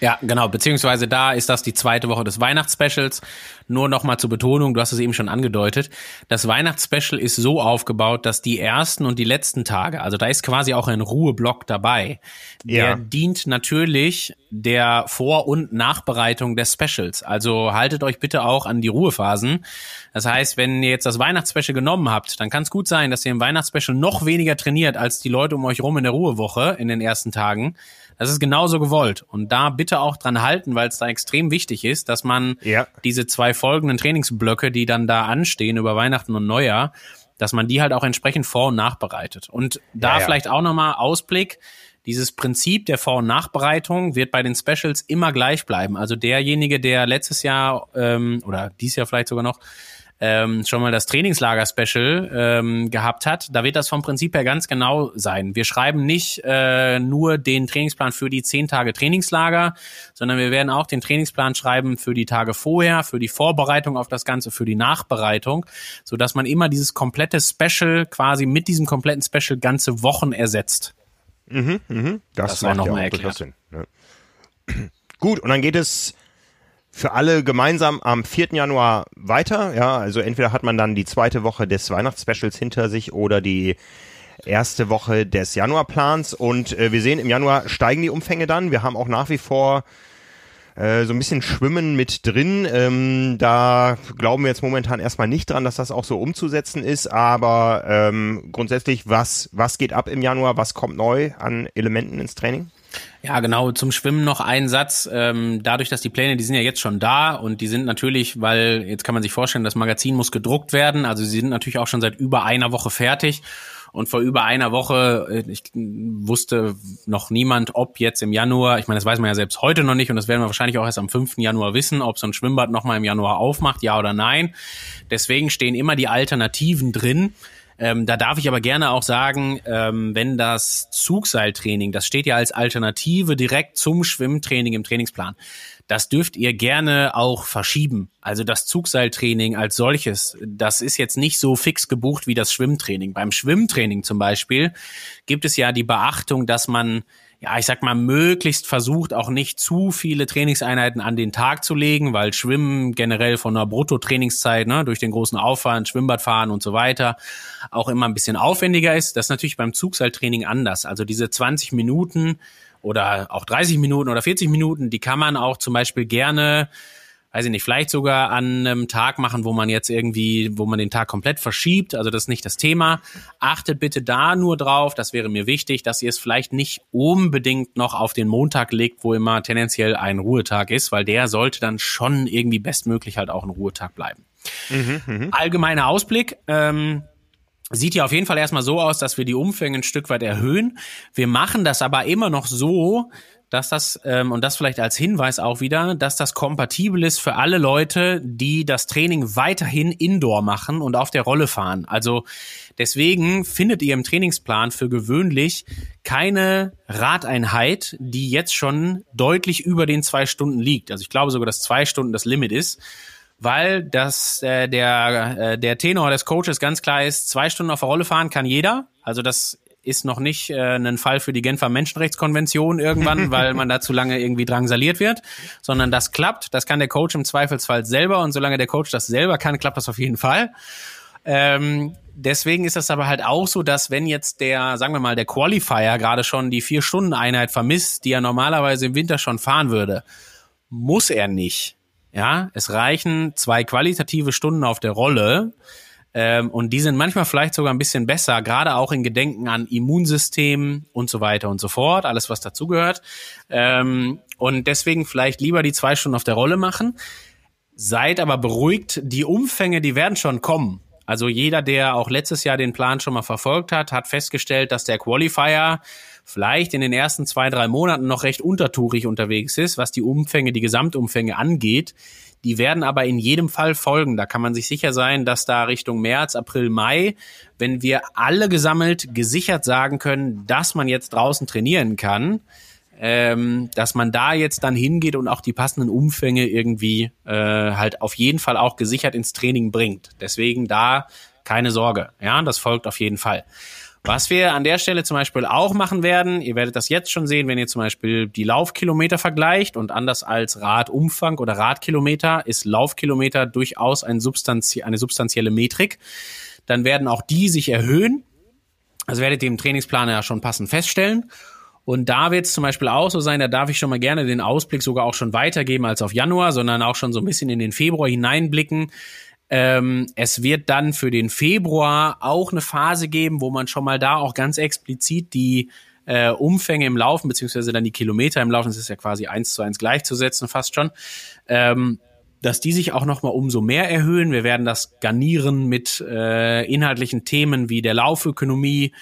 Ja, genau, beziehungsweise da ist das die zweite Woche des Weihnachtsspecials. Nur nochmal zur Betonung, du hast es eben schon angedeutet. Das Weihnachtsspecial ist so aufgebaut, dass die ersten und die letzten Tage, also da ist quasi auch ein Ruheblock dabei. Der ja. dient natürlich der Vor- und Nachbereitung des Specials. Also haltet euch bitte auch an die Ruhephasen. Das heißt, wenn ihr jetzt das Weihnachtsspecial genommen habt, dann kann es gut sein, dass ihr im Weihnachtsspecial noch weniger trainiert als die Leute um euch rum in der Ruhewoche in den ersten Tagen. Das ist genauso gewollt. Und da bitte auch dran halten, weil es da extrem wichtig ist, dass man ja. diese zwei folgenden Trainingsblöcke, die dann da anstehen über Weihnachten und Neujahr, dass man die halt auch entsprechend vor- und nachbereitet. Und da ja, ja. vielleicht auch nochmal Ausblick. Dieses Prinzip der Vor- und Nachbereitung wird bei den Specials immer gleich bleiben. Also derjenige, der letztes Jahr ähm, oder dies Jahr vielleicht sogar noch ähm, schon mal das Trainingslager-Special ähm, gehabt hat, da wird das vom Prinzip her ganz genau sein. Wir schreiben nicht äh, nur den Trainingsplan für die zehn Tage Trainingslager, sondern wir werden auch den Trainingsplan schreiben für die Tage vorher, für die Vorbereitung auf das Ganze, für die Nachbereitung, so dass man immer dieses komplette Special quasi mit diesem kompletten Special ganze Wochen ersetzt. Mhm, mhm. Das, das macht noch ja mal erklärt. Sinn. Ne? Gut, und dann geht es für alle gemeinsam am 4. Januar weiter. Ja, also entweder hat man dann die zweite Woche des Weihnachtsspecials hinter sich oder die erste Woche des Januarplans. Und äh, wir sehen, im Januar steigen die Umfänge dann. Wir haben auch nach wie vor äh, so ein bisschen Schwimmen mit drin. Ähm, da glauben wir jetzt momentan erstmal nicht dran, dass das auch so umzusetzen ist. Aber ähm, grundsätzlich, was, was geht ab im Januar? Was kommt neu an Elementen ins Training? Ja, genau. Zum Schwimmen noch ein Satz. Ähm, dadurch, dass die Pläne, die sind ja jetzt schon da und die sind natürlich, weil jetzt kann man sich vorstellen, das Magazin muss gedruckt werden. Also sie sind natürlich auch schon seit über einer Woche fertig. Und vor über einer Woche, äh, ich wusste noch niemand, ob jetzt im Januar, ich meine, das weiß man ja selbst heute noch nicht und das werden wir wahrscheinlich auch erst am 5. Januar wissen, ob so ein Schwimmbad nochmal im Januar aufmacht, ja oder nein. Deswegen stehen immer die Alternativen drin. Ähm, da darf ich aber gerne auch sagen, ähm, wenn das Zugseiltraining, das steht ja als Alternative direkt zum Schwimmtraining im Trainingsplan. Das dürft ihr gerne auch verschieben. Also das Zugseiltraining als solches, das ist jetzt nicht so fix gebucht wie das Schwimmtraining. Beim Schwimmtraining zum Beispiel gibt es ja die Beachtung, dass man ja, ich sag mal, möglichst versucht, auch nicht zu viele Trainingseinheiten an den Tag zu legen, weil Schwimmen generell von einer Bruttotrainingszeit, ne, durch den großen Aufwand, Schwimmbad fahren und so weiter, auch immer ein bisschen aufwendiger ist. Das ist natürlich beim Zugseiltraining anders. Also diese 20 Minuten oder auch 30 Minuten oder 40 Minuten, die kann man auch zum Beispiel gerne weiß ich nicht, vielleicht sogar an einem Tag machen, wo man jetzt irgendwie, wo man den Tag komplett verschiebt. Also das ist nicht das Thema. Achtet bitte da nur drauf, das wäre mir wichtig, dass ihr es vielleicht nicht unbedingt noch auf den Montag legt, wo immer tendenziell ein Ruhetag ist, weil der sollte dann schon irgendwie bestmöglich halt auch ein Ruhetag bleiben. Mhm, mh. Allgemeiner Ausblick. Ähm, Sieht ja auf jeden Fall erstmal so aus, dass wir die Umfänge ein Stück weit erhöhen. Wir machen das aber immer noch so, dass das, ähm, und das vielleicht als Hinweis auch wieder, dass das kompatibel ist für alle Leute, die das Training weiterhin indoor machen und auf der Rolle fahren. Also deswegen findet ihr im Trainingsplan für gewöhnlich keine Radeinheit, die jetzt schon deutlich über den zwei Stunden liegt. Also ich glaube sogar, dass zwei Stunden das Limit ist weil das äh, der äh, der Tenor des Coaches ganz klar ist, zwei Stunden auf der Rolle fahren kann jeder. Also das ist noch nicht äh, ein Fall für die Genfer Menschenrechtskonvention irgendwann, weil man da zu lange irgendwie drangsaliert wird, sondern das klappt. Das kann der Coach im Zweifelsfall selber und solange der Coach das selber kann, klappt das auf jeden Fall. Ähm, deswegen ist das aber halt auch so, dass wenn jetzt der, sagen wir mal, der Qualifier gerade schon die vier Stunden Einheit vermisst, die er normalerweise im Winter schon fahren würde, muss er nicht. Ja, es reichen zwei qualitative Stunden auf der Rolle, ähm, und die sind manchmal vielleicht sogar ein bisschen besser, gerade auch in Gedenken an Immunsystem und so weiter und so fort, alles was dazugehört. Ähm, und deswegen vielleicht lieber die zwei Stunden auf der Rolle machen. Seid aber beruhigt, die Umfänge, die werden schon kommen. Also jeder, der auch letztes Jahr den Plan schon mal verfolgt hat, hat festgestellt, dass der Qualifier vielleicht in den ersten zwei, drei Monaten noch recht untertourig unterwegs ist, was die Umfänge, die Gesamtumfänge angeht. Die werden aber in jedem Fall folgen. Da kann man sich sicher sein, dass da Richtung März, April, Mai, wenn wir alle gesammelt gesichert sagen können, dass man jetzt draußen trainieren kann, ähm, dass man da jetzt dann hingeht und auch die passenden Umfänge irgendwie äh, halt auf jeden Fall auch gesichert ins Training bringt. Deswegen da keine Sorge. Ja, das folgt auf jeden Fall. Was wir an der Stelle zum Beispiel auch machen werden, ihr werdet das jetzt schon sehen, wenn ihr zum Beispiel die Laufkilometer vergleicht und anders als Radumfang oder Radkilometer ist Laufkilometer durchaus ein substanzie eine substanzielle Metrik. Dann werden auch die sich erhöhen. Also werdet ihr im Trainingsplan ja schon passend feststellen. Und da wird es zum Beispiel auch so sein, da darf ich schon mal gerne den Ausblick sogar auch schon weitergeben als auf Januar, sondern auch schon so ein bisschen in den Februar hineinblicken. Ähm, es wird dann für den Februar auch eine Phase geben, wo man schon mal da auch ganz explizit die äh, Umfänge im Laufen, beziehungsweise dann die Kilometer im Laufen, das ist ja quasi eins zu eins gleichzusetzen, fast schon, ähm, dass die sich auch noch mal umso mehr erhöhen. Wir werden das garnieren mit äh, inhaltlichen Themen wie der Laufökonomie,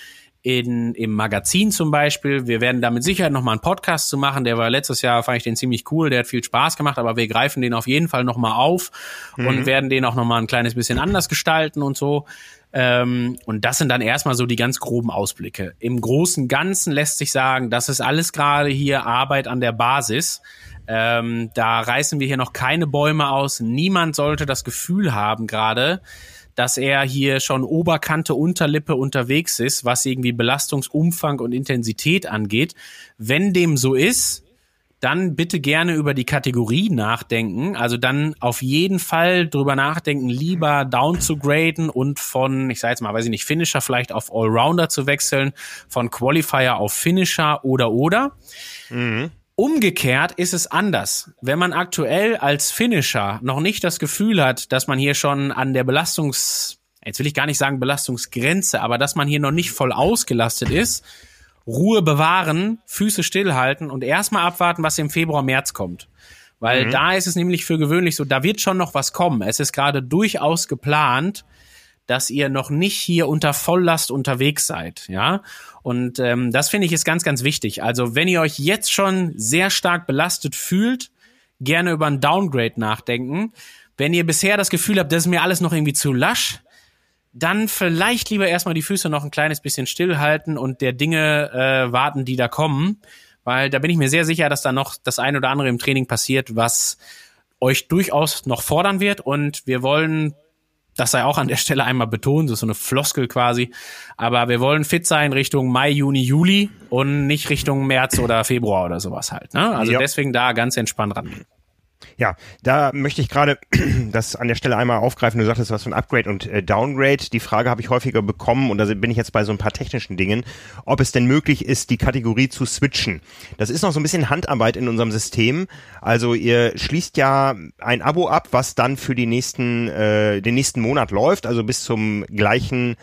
in, im Magazin zum Beispiel. Wir werden da mit Sicherheit nochmal einen Podcast zu machen. Der war letztes Jahr, fand ich den ziemlich cool. Der hat viel Spaß gemacht, aber wir greifen den auf jeden Fall nochmal auf mhm. und werden den auch nochmal ein kleines bisschen anders gestalten und so. Ähm, und das sind dann erstmal so die ganz groben Ausblicke. Im großen Ganzen lässt sich sagen, das ist alles gerade hier Arbeit an der Basis. Ähm, da reißen wir hier noch keine Bäume aus. Niemand sollte das Gefühl haben gerade, dass er hier schon Oberkante, Unterlippe unterwegs ist, was irgendwie Belastungsumfang und Intensität angeht. Wenn dem so ist, dann bitte gerne über die Kategorie nachdenken. Also dann auf jeden Fall drüber nachdenken, lieber down zu graden und von, ich sage jetzt mal, weiß ich nicht, Finisher vielleicht auf Allrounder zu wechseln, von Qualifier auf Finisher oder oder. Mhm. Umgekehrt ist es anders. Wenn man aktuell als Finisher noch nicht das Gefühl hat, dass man hier schon an der Belastungs, jetzt will ich gar nicht sagen Belastungsgrenze, aber dass man hier noch nicht voll ausgelastet ist, Ruhe bewahren, Füße stillhalten und erstmal abwarten, was im Februar, März kommt. Weil mhm. da ist es nämlich für gewöhnlich so, da wird schon noch was kommen. Es ist gerade durchaus geplant, dass ihr noch nicht hier unter Volllast unterwegs seid, ja. Und ähm, das finde ich ist ganz, ganz wichtig. Also wenn ihr euch jetzt schon sehr stark belastet fühlt, gerne über ein Downgrade nachdenken. Wenn ihr bisher das Gefühl habt, das ist mir alles noch irgendwie zu lasch, dann vielleicht lieber erstmal die Füße noch ein kleines bisschen stillhalten und der Dinge äh, warten, die da kommen. Weil da bin ich mir sehr sicher, dass da noch das ein oder andere im Training passiert, was euch durchaus noch fordern wird. Und wir wollen das sei auch an der Stelle einmal betont, das ist so eine Floskel quasi. Aber wir wollen fit sein Richtung Mai, Juni, Juli und nicht Richtung März oder Februar oder sowas halt. Ne? Also ja. deswegen da ganz entspannt rangehen. Ja, da möchte ich gerade das an der Stelle einmal aufgreifen. Du sagtest was von Upgrade und äh, Downgrade. Die Frage habe ich häufiger bekommen und da bin ich jetzt bei so ein paar technischen Dingen, ob es denn möglich ist, die Kategorie zu switchen. Das ist noch so ein bisschen Handarbeit in unserem System. Also ihr schließt ja ein Abo ab, was dann für die nächsten, äh, den nächsten Monat läuft, also bis zum gleichen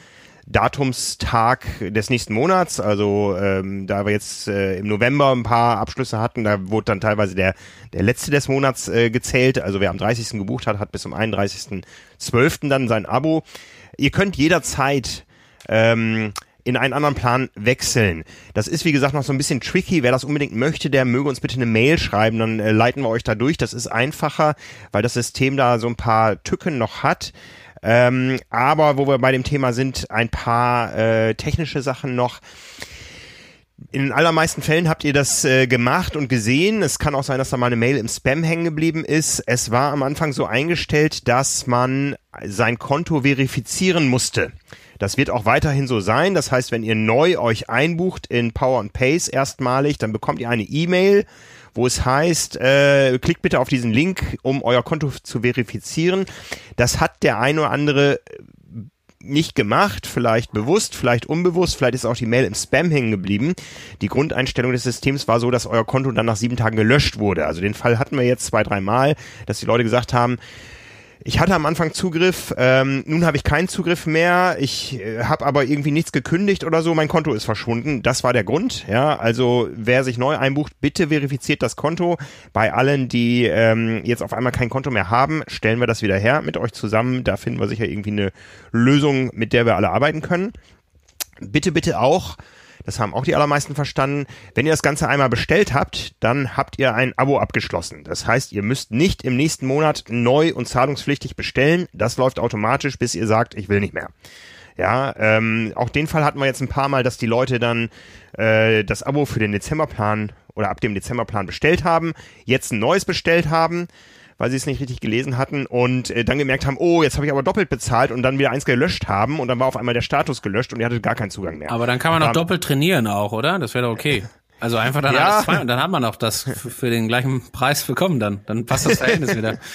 Datumstag des nächsten Monats. Also ähm, da wir jetzt äh, im November ein paar Abschlüsse hatten, da wurde dann teilweise der, der letzte des Monats äh, gezählt. Also wer am 30. gebucht hat, hat bis zum 31.12. dann sein Abo. Ihr könnt jederzeit ähm, in einen anderen Plan wechseln. Das ist, wie gesagt, noch so ein bisschen tricky. Wer das unbedingt möchte, der möge uns bitte eine Mail schreiben, dann äh, leiten wir euch da durch. Das ist einfacher, weil das System da so ein paar Tücken noch hat. Ähm, aber wo wir bei dem Thema sind, ein paar äh, technische Sachen noch. In allermeisten Fällen habt ihr das äh, gemacht und gesehen. Es kann auch sein, dass da mal eine Mail im Spam hängen geblieben ist. Es war am Anfang so eingestellt, dass man sein Konto verifizieren musste. Das wird auch weiterhin so sein. Das heißt, wenn ihr neu euch einbucht in Power and Pace erstmalig, dann bekommt ihr eine E-Mail wo es heißt, äh, klickt bitte auf diesen Link, um euer Konto zu verifizieren. Das hat der ein oder andere nicht gemacht, vielleicht bewusst, vielleicht unbewusst, vielleicht ist auch die Mail im Spam hängen geblieben. Die Grundeinstellung des Systems war so, dass euer Konto dann nach sieben Tagen gelöscht wurde. Also den Fall hatten wir jetzt zwei, drei Mal, dass die Leute gesagt haben, ich hatte am Anfang Zugriff, ähm, nun habe ich keinen Zugriff mehr. Ich äh, habe aber irgendwie nichts gekündigt oder so. Mein Konto ist verschwunden. Das war der Grund. Ja, also wer sich neu einbucht, bitte verifiziert das Konto. Bei allen, die ähm, jetzt auf einmal kein Konto mehr haben, stellen wir das wieder her mit euch zusammen. Da finden wir sicher irgendwie eine Lösung, mit der wir alle arbeiten können. Bitte, bitte auch das haben auch die allermeisten verstanden. Wenn ihr das Ganze einmal bestellt habt, dann habt ihr ein Abo abgeschlossen. Das heißt, ihr müsst nicht im nächsten Monat neu und zahlungspflichtig bestellen. Das läuft automatisch, bis ihr sagt, ich will nicht mehr. Ja, ähm, auch den Fall hatten wir jetzt ein paar Mal, dass die Leute dann äh, das Abo für den Dezemberplan oder ab dem Dezemberplan bestellt haben, jetzt ein neues bestellt haben weil sie es nicht richtig gelesen hatten und äh, dann gemerkt haben, oh, jetzt habe ich aber doppelt bezahlt und dann wieder eins gelöscht haben und dann war auf einmal der Status gelöscht und ihr hattet gar keinen Zugang mehr. Aber dann kann man noch doppelt trainieren auch, oder? Das wäre doch okay. Also einfach dann ja. alles zwei, dann hat man auch das für den gleichen Preis bekommen dann. Dann passt das Verhältnis wieder.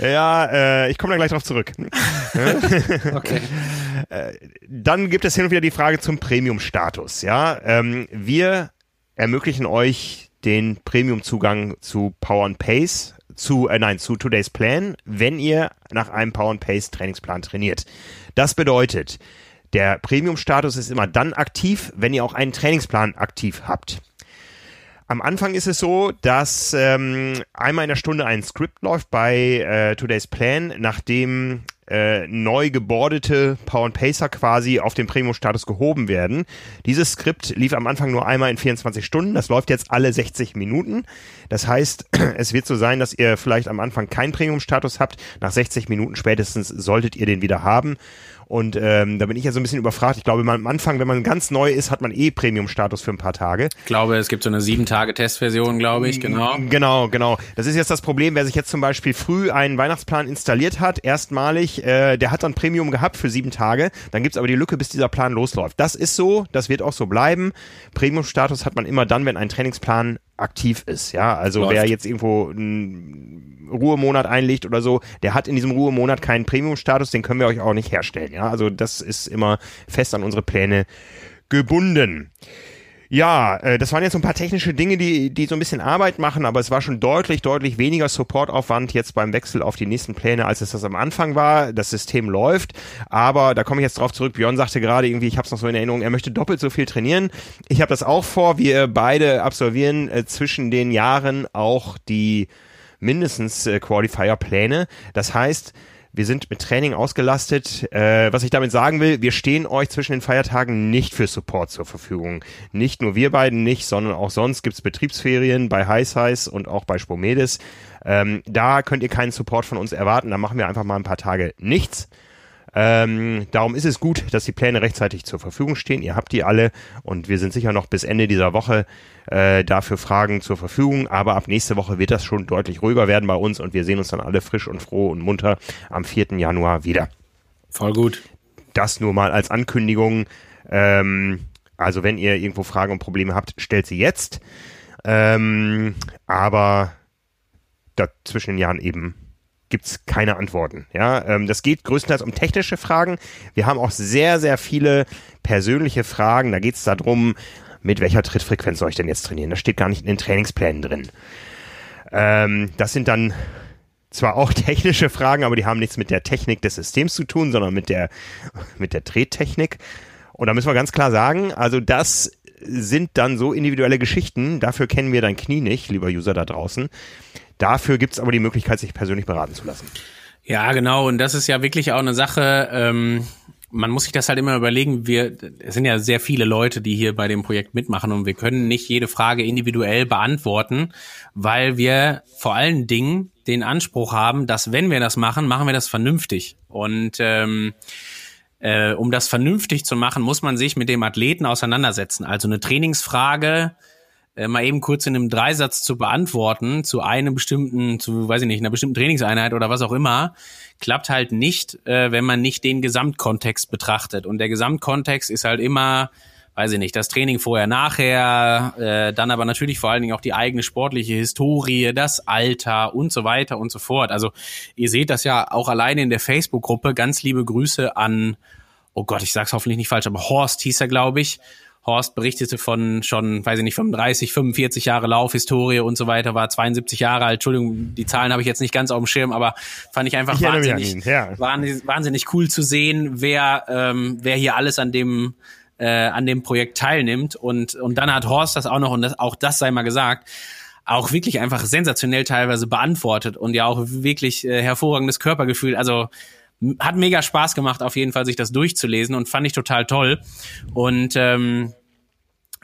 Ja, äh, ich komme da gleich drauf zurück. okay. Äh, dann gibt es hin und wieder die Frage zum Premium-Status. Ja, ähm, wir ermöglichen euch den Premium-Zugang zu Power and Pace zu, äh, nein, zu Today's Plan, wenn ihr nach einem Power and Pace Trainingsplan trainiert. Das bedeutet, der Premium-Status ist immer dann aktiv, wenn ihr auch einen Trainingsplan aktiv habt. Am Anfang ist es so, dass ähm, einmal in der Stunde ein Skript läuft bei äh, Today's Plan, nachdem äh, neu gebordete Power and Pacer quasi auf den Premium-Status gehoben werden. Dieses Skript lief am Anfang nur einmal in 24 Stunden. Das läuft jetzt alle 60 Minuten. Das heißt, es wird so sein, dass ihr vielleicht am Anfang keinen Premium-Status habt. Nach 60 Minuten spätestens solltet ihr den wieder haben. Und ähm, da bin ich ja so ein bisschen überfragt. Ich glaube, am Anfang, wenn man ganz neu ist, hat man eh Premium-Status für ein paar Tage. Ich glaube, es gibt so eine sieben Tage Testversion, glaube ich, genau. Genau, genau. Das ist jetzt das Problem, wer sich jetzt zum Beispiel früh einen Weihnachtsplan installiert hat, erstmalig, äh, der hat dann Premium gehabt für sieben Tage. Dann gibt's aber die Lücke, bis dieser Plan losläuft. Das ist so, das wird auch so bleiben. Premium-Status hat man immer dann, wenn ein Trainingsplan aktiv ist. Ja, also Läuft. wer jetzt irgendwo einen Ruhemonat einlegt oder so, der hat in diesem Ruhemonat keinen Premium-Status, den können wir euch auch nicht herstellen. Ja, also das ist immer fest an unsere Pläne gebunden. Ja, äh, das waren jetzt so ein paar technische Dinge, die, die so ein bisschen Arbeit machen, aber es war schon deutlich, deutlich weniger Supportaufwand jetzt beim Wechsel auf die nächsten Pläne, als es das am Anfang war. Das System läuft, aber da komme ich jetzt drauf zurück. Björn sagte gerade irgendwie, ich habe es noch so in Erinnerung, er möchte doppelt so viel trainieren. Ich habe das auch vor. Wir beide absolvieren äh, zwischen den Jahren auch die mindestens äh, Qualifier-Pläne. Das heißt, wir sind mit Training ausgelastet. Äh, was ich damit sagen will, wir stehen euch zwischen den Feiertagen nicht für Support zur Verfügung. Nicht nur wir beiden nicht, sondern auch sonst gibt's Betriebsferien bei Heiß Heiß und auch bei Spomedes. Ähm, da könnt ihr keinen Support von uns erwarten. Da machen wir einfach mal ein paar Tage nichts. Ähm, darum ist es gut, dass die Pläne rechtzeitig zur Verfügung stehen. Ihr habt die alle und wir sind sicher noch bis Ende dieser Woche äh, dafür Fragen zur Verfügung. Aber ab nächste Woche wird das schon deutlich ruhiger werden bei uns und wir sehen uns dann alle frisch und froh und munter am 4. Januar wieder. Voll gut. Das nur mal als Ankündigung. Ähm, also wenn ihr irgendwo Fragen und Probleme habt, stellt sie jetzt. Ähm, aber dazwischen den Jahren eben gibt's keine Antworten. Ja, ähm, das geht größtenteils um technische Fragen. Wir haben auch sehr, sehr viele persönliche Fragen. Da geht's darum, mit welcher Trittfrequenz soll ich denn jetzt trainieren? Das steht gar nicht in den Trainingsplänen drin. Ähm, das sind dann zwar auch technische Fragen, aber die haben nichts mit der Technik des Systems zu tun, sondern mit der, mit der Trettechnik. Und da müssen wir ganz klar sagen, also das sind dann so individuelle Geschichten, dafür kennen wir dein Knie nicht, lieber User da draußen. Dafür gibt es aber die Möglichkeit, sich persönlich beraten zu lassen. Ja, genau. Und das ist ja wirklich auch eine Sache. Ähm, man muss sich das halt immer überlegen. Wir, es sind ja sehr viele Leute, die hier bei dem Projekt mitmachen und wir können nicht jede Frage individuell beantworten, weil wir vor allen Dingen den Anspruch haben, dass wenn wir das machen, machen wir das vernünftig. Und ähm, äh, um das vernünftig zu machen, muss man sich mit dem Athleten auseinandersetzen. Also eine Trainingsfrage äh, mal eben kurz in einem Dreisatz zu beantworten, zu einem bestimmten, zu, weiß ich nicht, einer bestimmten Trainingseinheit oder was auch immer, klappt halt nicht, äh, wenn man nicht den Gesamtkontext betrachtet. Und der Gesamtkontext ist halt immer, weiß ich nicht, das Training vorher, nachher, äh, dann aber natürlich vor allen Dingen auch die eigene sportliche Historie, das Alter und so weiter und so fort. Also ihr seht das ja auch alleine in der Facebook-Gruppe. Ganz liebe Grüße an, oh Gott, ich sag's hoffentlich nicht falsch, aber Horst hieß er, glaube ich Horst berichtete von schon, weiß ich nicht, 35, 45 Jahre Laufhistorie und so weiter, war 72 Jahre alt. Entschuldigung, die Zahlen habe ich jetzt nicht ganz auf dem Schirm, aber fand ich einfach ich wahnsinnig, ihn, ja. wahnsinnig, cool zu sehen, wer, ähm, wer hier alles an dem äh, an dem Projekt teilnimmt. Und, und dann hat Horst das auch noch, und das, auch das sei mal gesagt, auch wirklich einfach sensationell teilweise beantwortet und ja auch wirklich äh, hervorragendes Körpergefühl. Also hat mega Spaß gemacht, auf jeden Fall sich das durchzulesen und fand ich total toll. Und ähm,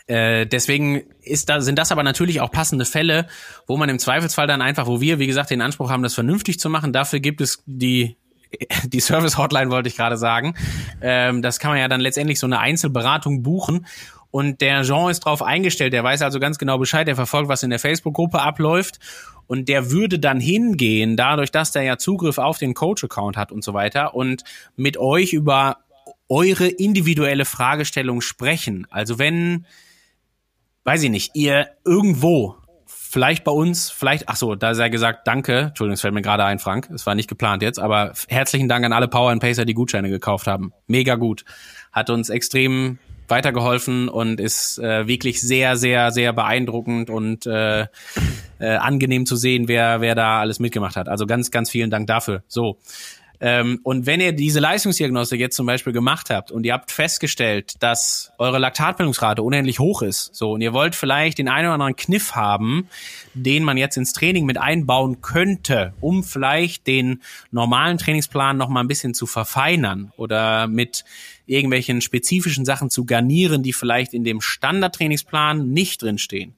äh, deswegen ist da, sind das aber natürlich auch passende Fälle, wo man im Zweifelsfall dann einfach, wo wir, wie gesagt, den Anspruch haben, das vernünftig zu machen. Dafür gibt es die die Service Hotline wollte ich gerade sagen. Ähm, das kann man ja dann letztendlich so eine Einzelberatung buchen. Und der Jean ist drauf eingestellt, der weiß also ganz genau Bescheid, der verfolgt, was in der Facebook-Gruppe abläuft und der würde dann hingehen, dadurch, dass der ja Zugriff auf den Coach-Account hat und so weiter und mit euch über eure individuelle Fragestellung sprechen. Also wenn, weiß ich nicht, ihr irgendwo, vielleicht bei uns, vielleicht, ach so, da sei gesagt, danke, Entschuldigung, es fällt mir gerade ein, Frank, es war nicht geplant jetzt, aber herzlichen Dank an alle Power and Pacer, die Gutscheine gekauft haben. Mega gut. Hat uns extrem weitergeholfen und ist äh, wirklich sehr, sehr, sehr beeindruckend und äh, äh, angenehm zu sehen, wer, wer da alles mitgemacht hat. Also ganz, ganz vielen Dank dafür. So. Ähm, und wenn ihr diese Leistungsdiagnostik jetzt zum Beispiel gemacht habt und ihr habt festgestellt, dass eure Laktatbildungsrate unendlich hoch ist, so und ihr wollt vielleicht den einen oder anderen Kniff haben, den man jetzt ins Training mit einbauen könnte, um vielleicht den normalen Trainingsplan noch mal ein bisschen zu verfeinern oder mit irgendwelchen spezifischen Sachen zu garnieren, die vielleicht in dem Standardtrainingsplan nicht drinstehen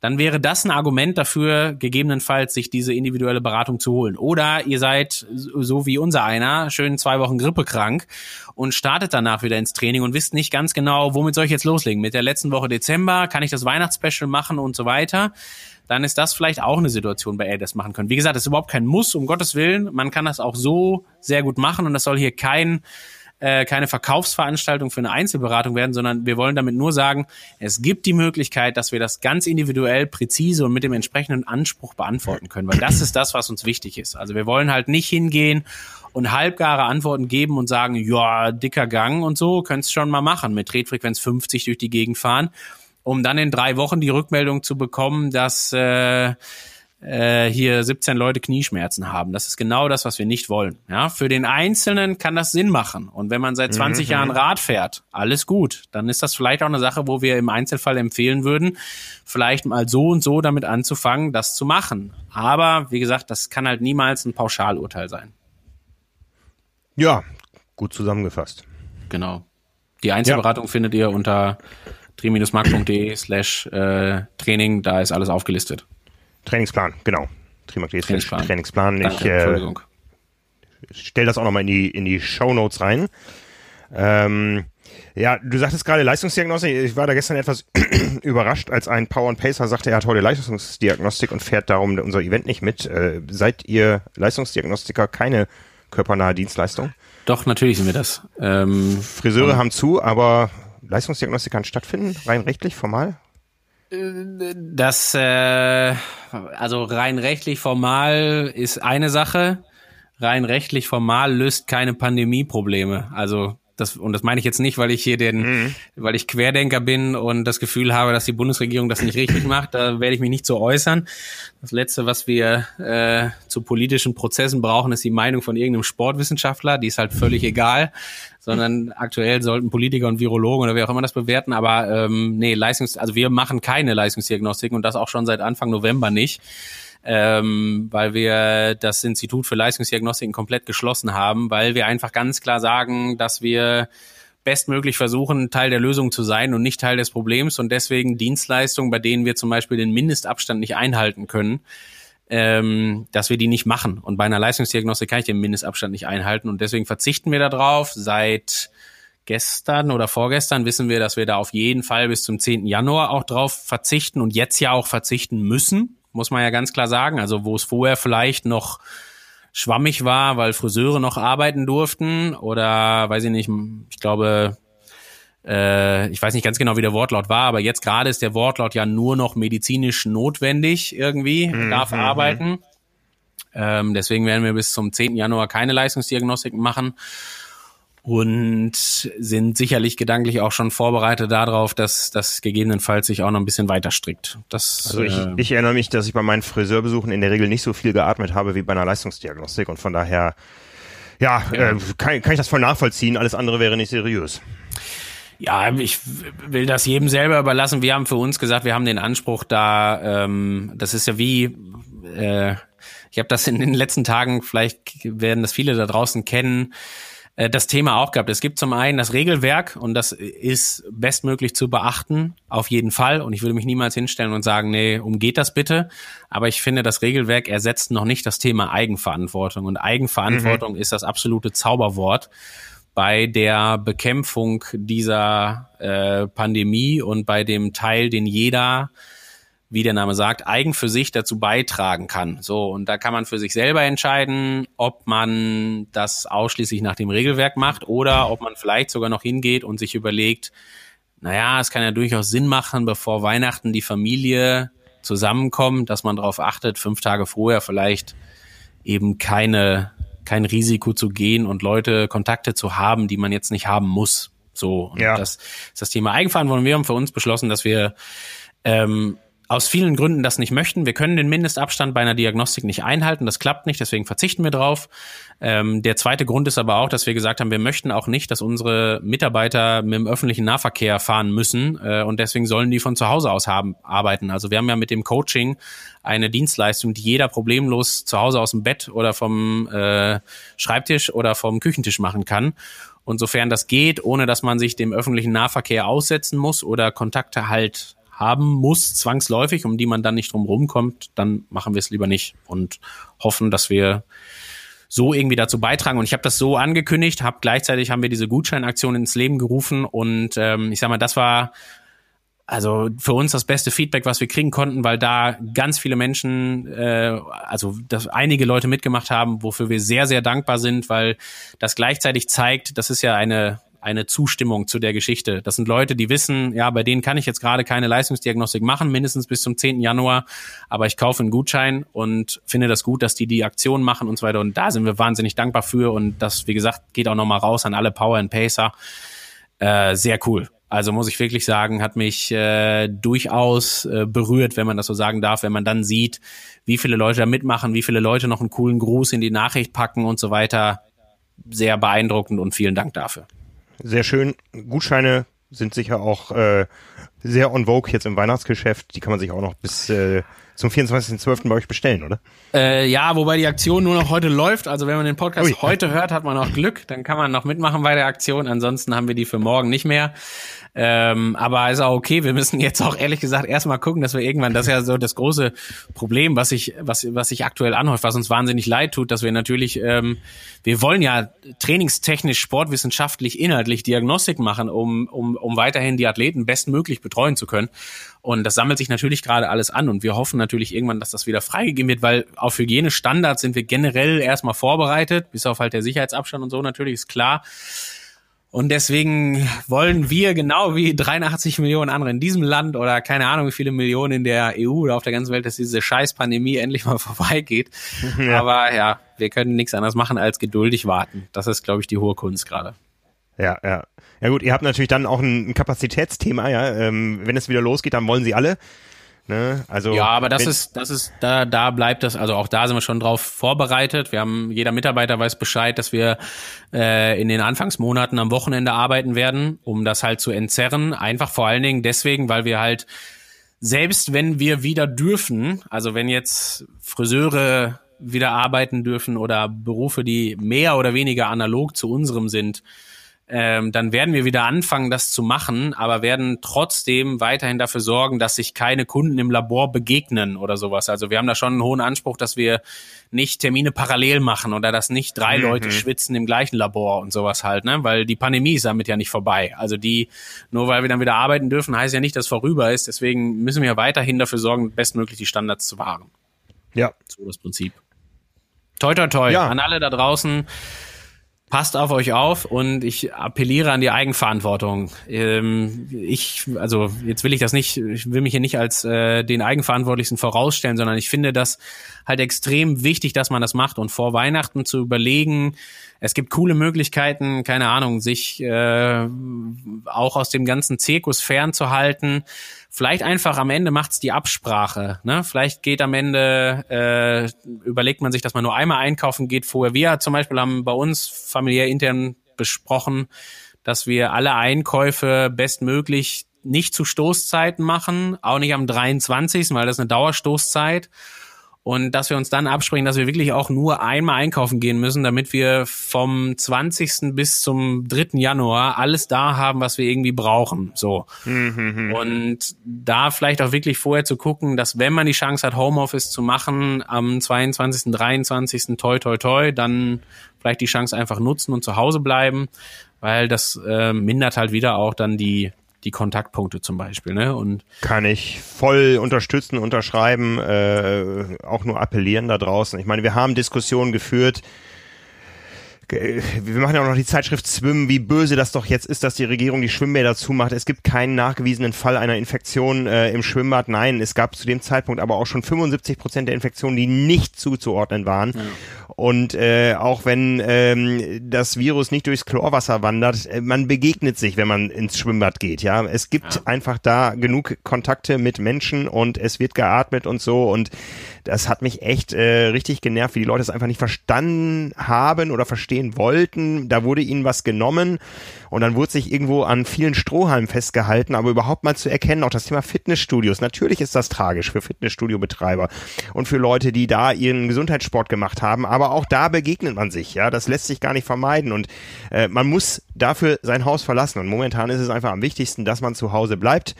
dann wäre das ein Argument dafür, gegebenenfalls sich diese individuelle Beratung zu holen. Oder ihr seid, so wie unser einer, schön zwei Wochen grippekrank und startet danach wieder ins Training und wisst nicht ganz genau, womit soll ich jetzt loslegen? Mit der letzten Woche Dezember, kann ich das Weihnachtsspecial machen und so weiter? Dann ist das vielleicht auch eine Situation, bei der ihr das machen könnt. Wie gesagt, das ist überhaupt kein Muss, um Gottes Willen. Man kann das auch so sehr gut machen und das soll hier kein äh, keine Verkaufsveranstaltung für eine Einzelberatung werden, sondern wir wollen damit nur sagen, es gibt die Möglichkeit, dass wir das ganz individuell, präzise und mit dem entsprechenden Anspruch beantworten können, weil das ist das, was uns wichtig ist. Also wir wollen halt nicht hingehen und halbgare Antworten geben und sagen, ja, dicker Gang und so, könnt's schon mal machen, mit Tretfrequenz 50 durch die Gegend fahren, um dann in drei Wochen die Rückmeldung zu bekommen, dass äh, äh, hier 17 Leute Knieschmerzen haben. Das ist genau das, was wir nicht wollen. Ja, für den Einzelnen kann das Sinn machen. Und wenn man seit 20 mhm. Jahren Rad fährt, alles gut. Dann ist das vielleicht auch eine Sache, wo wir im Einzelfall empfehlen würden, vielleicht mal so und so damit anzufangen, das zu machen. Aber wie gesagt, das kann halt niemals ein Pauschalurteil sein. Ja, gut zusammengefasst. Genau. Die Einzelberatung ja. findet ihr unter tri-mark.de slash äh, Training, da ist alles aufgelistet. Trainingsplan, genau. Trimark.de Trainingsplan. Trainingsplan. Ich äh, stelle das auch nochmal in die, in die Show Notes rein. Ähm, ja, du sagtest gerade Leistungsdiagnostik. Ich war da gestern etwas überrascht, als ein Power and Pacer sagte, er hat heute Leistungsdiagnostik und fährt darum unser Event nicht mit. Äh, seid ihr Leistungsdiagnostiker keine körpernahe Dienstleistung? Doch, natürlich sind wir das. Ähm, Friseure haben zu, aber Leistungsdiagnostik kann stattfinden, rein rechtlich, formal? Das, äh, also rein rechtlich formal ist eine Sache. Rein rechtlich formal löst keine Pandemie-Probleme. Also das, und das meine ich jetzt nicht, weil ich hier den, mhm. weil ich Querdenker bin und das Gefühl habe, dass die Bundesregierung das nicht richtig macht. Da werde ich mich nicht so äußern. Das Letzte, was wir äh, zu politischen Prozessen brauchen, ist die Meinung von irgendeinem Sportwissenschaftler. Die ist halt völlig egal. Sondern aktuell sollten Politiker und Virologen oder wer auch immer das bewerten. Aber ähm, nee, Leistungs, also wir machen keine Leistungsdiagnostik und das auch schon seit Anfang November nicht ähm, weil wir das Institut für Leistungsdiagnostiken komplett geschlossen haben, weil wir einfach ganz klar sagen, dass wir bestmöglich versuchen, Teil der Lösung zu sein und nicht Teil des Problems und deswegen Dienstleistungen, bei denen wir zum Beispiel den Mindestabstand nicht einhalten können, ähm, dass wir die nicht machen. Und bei einer Leistungsdiagnostik kann ich den Mindestabstand nicht einhalten und deswegen verzichten wir darauf. Seit gestern oder vorgestern wissen wir, dass wir da auf jeden Fall bis zum 10. Januar auch drauf verzichten und jetzt ja auch verzichten müssen muss man ja ganz klar sagen. Also wo es vorher vielleicht noch schwammig war, weil Friseure noch arbeiten durften oder weiß ich nicht, ich glaube, äh, ich weiß nicht ganz genau, wie der Wortlaut war, aber jetzt gerade ist der Wortlaut ja nur noch medizinisch notwendig irgendwie, mhm. darf mhm. arbeiten. Ähm, deswegen werden wir bis zum 10. Januar keine Leistungsdiagnostiken machen und sind sicherlich gedanklich auch schon vorbereitet darauf, dass das gegebenenfalls sich auch noch ein bisschen weiter strickt. Das, also ich, äh, ich erinnere mich, dass ich bei meinen Friseurbesuchen in der Regel nicht so viel geatmet habe wie bei einer Leistungsdiagnostik und von daher, ja, ja. Äh, kann, kann ich das voll nachvollziehen. Alles andere wäre nicht seriös. Ja, ich will das jedem selber überlassen. Wir haben für uns gesagt, wir haben den Anspruch da, ähm, das ist ja wie, äh, ich habe das in den letzten Tagen, vielleicht werden das viele da draußen kennen, äh, das Thema auch gehabt. Es gibt zum einen das Regelwerk und das ist bestmöglich zu beachten, auf jeden Fall. Und ich würde mich niemals hinstellen und sagen, nee, umgeht das bitte. Aber ich finde, das Regelwerk ersetzt noch nicht das Thema Eigenverantwortung. Und Eigenverantwortung mhm. ist das absolute Zauberwort bei der Bekämpfung dieser äh, Pandemie und bei dem Teil, den jeder wie der Name sagt, eigen für sich dazu beitragen kann. So, und da kann man für sich selber entscheiden, ob man das ausschließlich nach dem Regelwerk macht oder ob man vielleicht sogar noch hingeht und sich überlegt, naja, es kann ja durchaus Sinn machen, bevor Weihnachten die Familie zusammenkommt, dass man darauf achtet, fünf Tage vorher vielleicht eben keine, kein Risiko zu gehen und Leute, Kontakte zu haben, die man jetzt nicht haben muss. So, und ja. das ist das Thema Eigenverantwortung. Wir haben für uns beschlossen, dass wir ähm, aus vielen Gründen das nicht möchten. Wir können den Mindestabstand bei einer Diagnostik nicht einhalten. Das klappt nicht, deswegen verzichten wir drauf. Ähm, der zweite Grund ist aber auch, dass wir gesagt haben, wir möchten auch nicht, dass unsere Mitarbeiter mit dem öffentlichen Nahverkehr fahren müssen äh, und deswegen sollen die von zu Hause aus haben, arbeiten. Also wir haben ja mit dem Coaching eine Dienstleistung, die jeder problemlos zu Hause aus dem Bett oder vom äh, Schreibtisch oder vom Küchentisch machen kann. Und sofern das geht, ohne dass man sich dem öffentlichen Nahverkehr aussetzen muss oder Kontakte halt haben muss, zwangsläufig, um die man dann nicht drum rumkommt, dann machen wir es lieber nicht und hoffen, dass wir so irgendwie dazu beitragen. Und ich habe das so angekündigt, habe gleichzeitig haben wir diese Gutscheinaktion ins Leben gerufen und ähm, ich sag mal, das war also für uns das beste Feedback, was wir kriegen konnten, weil da ganz viele Menschen, äh, also dass einige Leute mitgemacht haben, wofür wir sehr, sehr dankbar sind, weil das gleichzeitig zeigt, das ist ja eine eine Zustimmung zu der Geschichte. Das sind Leute, die wissen, ja, bei denen kann ich jetzt gerade keine Leistungsdiagnostik machen, mindestens bis zum 10. Januar, aber ich kaufe einen Gutschein und finde das gut, dass die die Aktion machen und so weiter. Und da sind wir wahnsinnig dankbar für und das, wie gesagt, geht auch nochmal raus an alle Power and Pacer. Äh, sehr cool. Also muss ich wirklich sagen, hat mich äh, durchaus äh, berührt, wenn man das so sagen darf, wenn man dann sieht, wie viele Leute da mitmachen, wie viele Leute noch einen coolen Gruß in die Nachricht packen und so weiter. Sehr beeindruckend und vielen Dank dafür sehr schön. Gutscheine sind sicher auch äh, sehr on vogue jetzt im Weihnachtsgeschäft. Die kann man sich auch noch bis äh, zum 24.12. bei euch bestellen, oder? Äh, ja, wobei die Aktion nur noch heute läuft. Also wenn man den Podcast Ui. heute hört, hat man auch Glück. Dann kann man noch mitmachen bei der Aktion. Ansonsten haben wir die für morgen nicht mehr. Ähm, aber ist auch okay. Wir müssen jetzt auch ehrlich gesagt erstmal gucken, dass wir irgendwann, das ist ja so das große Problem, was sich, was, was sich aktuell anhäuft, was uns wahnsinnig leid tut, dass wir natürlich, ähm, wir wollen ja trainingstechnisch, sportwissenschaftlich, inhaltlich Diagnostik machen, um, um, um weiterhin die Athleten bestmöglich betreuen zu können. Und das sammelt sich natürlich gerade alles an und wir hoffen natürlich irgendwann, dass das wieder freigegeben wird, weil auf Hygienestandards sind wir generell erstmal vorbereitet, bis auf halt der Sicherheitsabstand und so natürlich, ist klar. Und deswegen wollen wir genau wie 83 Millionen andere in diesem Land oder keine Ahnung wie viele Millionen in der EU oder auf der ganzen Welt, dass diese scheiß Pandemie endlich mal vorbeigeht. Ja. Aber ja, wir können nichts anderes machen als geduldig warten. Das ist, glaube ich, die hohe Kunst gerade. Ja, ja. Ja gut, ihr habt natürlich dann auch ein, Kapazitätsthema, ja. Ähm, wenn es wieder losgeht, dann wollen sie alle. Ne? Also ja, aber das ist, das ist, da, da bleibt das, also auch da sind wir schon drauf vorbereitet. Wir haben, jeder Mitarbeiter weiß Bescheid, dass wir äh, in den Anfangsmonaten am Wochenende arbeiten werden, um das halt zu entzerren. Einfach vor allen Dingen deswegen, weil wir halt, selbst wenn wir wieder dürfen, also wenn jetzt Friseure wieder arbeiten dürfen oder Berufe, die mehr oder weniger analog zu unserem sind, ähm, dann werden wir wieder anfangen, das zu machen, aber werden trotzdem weiterhin dafür sorgen, dass sich keine Kunden im Labor begegnen oder sowas. Also wir haben da schon einen hohen Anspruch, dass wir nicht Termine parallel machen oder dass nicht drei mhm. Leute schwitzen im gleichen Labor und sowas halt, ne? Weil die Pandemie ist damit ja nicht vorbei. Also die, nur weil wir dann wieder arbeiten dürfen, heißt ja nicht, dass vorüber ist. Deswegen müssen wir weiterhin dafür sorgen, bestmöglich die Standards zu wahren. Ja. So das Prinzip. Toi, toi, toi. Ja. An alle da draußen passt auf euch auf und ich appelliere an die Eigenverantwortung. Ähm, ich, also jetzt will ich das nicht, ich will mich hier nicht als äh, den Eigenverantwortlichsten vorausstellen, sondern ich finde das halt extrem wichtig, dass man das macht und vor Weihnachten zu überlegen, es gibt coole Möglichkeiten, keine Ahnung, sich äh, auch aus dem ganzen Zirkus fernzuhalten. Vielleicht einfach am Ende macht's die Absprache. Ne? Vielleicht geht am Ende, äh, überlegt man sich, dass man nur einmal einkaufen geht vorher. Wir zum Beispiel haben bei uns familiär intern besprochen, dass wir alle Einkäufe bestmöglich nicht zu Stoßzeiten machen, auch nicht am 23., weil das ist eine Dauerstoßzeit und dass wir uns dann absprechen, dass wir wirklich auch nur einmal einkaufen gehen müssen, damit wir vom 20. bis zum 3. Januar alles da haben, was wir irgendwie brauchen. So. Mhm. Und da vielleicht auch wirklich vorher zu gucken, dass wenn man die Chance hat, Homeoffice zu machen, am 22., 23. toi toi toi, dann vielleicht die Chance einfach nutzen und zu Hause bleiben, weil das äh, mindert halt wieder auch dann die die Kontaktpunkte zum Beispiel. Ne? Und Kann ich voll unterstützen, unterschreiben, äh, auch nur appellieren da draußen. Ich meine, wir haben Diskussionen geführt, wir machen ja auch noch die Zeitschrift Swim, wie böse das doch jetzt ist, dass die Regierung die Schwimmbäder zumacht. Es gibt keinen nachgewiesenen Fall einer Infektion äh, im Schwimmbad. Nein, es gab zu dem Zeitpunkt aber auch schon 75 Prozent der Infektionen, die nicht zuzuordnen waren. Ja. Und äh, auch wenn ähm, das Virus nicht durchs Chlorwasser wandert, äh, man begegnet sich, wenn man ins Schwimmbad geht. Ja, es gibt ja. einfach da genug Kontakte mit Menschen und es wird geatmet und so. Und das hat mich echt äh, richtig genervt, wie die Leute es einfach nicht verstanden haben oder verstehen wollten. Da wurde ihnen was genommen und dann wurde sich irgendwo an vielen Strohhalmen festgehalten, aber überhaupt mal zu erkennen, auch das Thema Fitnessstudios. Natürlich ist das tragisch für Fitnessstudio-Betreiber und für Leute, die da ihren Gesundheitssport gemacht haben, aber auch da begegnet man sich, ja. Das lässt sich gar nicht vermeiden und äh, man muss dafür sein Haus verlassen und momentan ist es einfach am wichtigsten, dass man zu Hause bleibt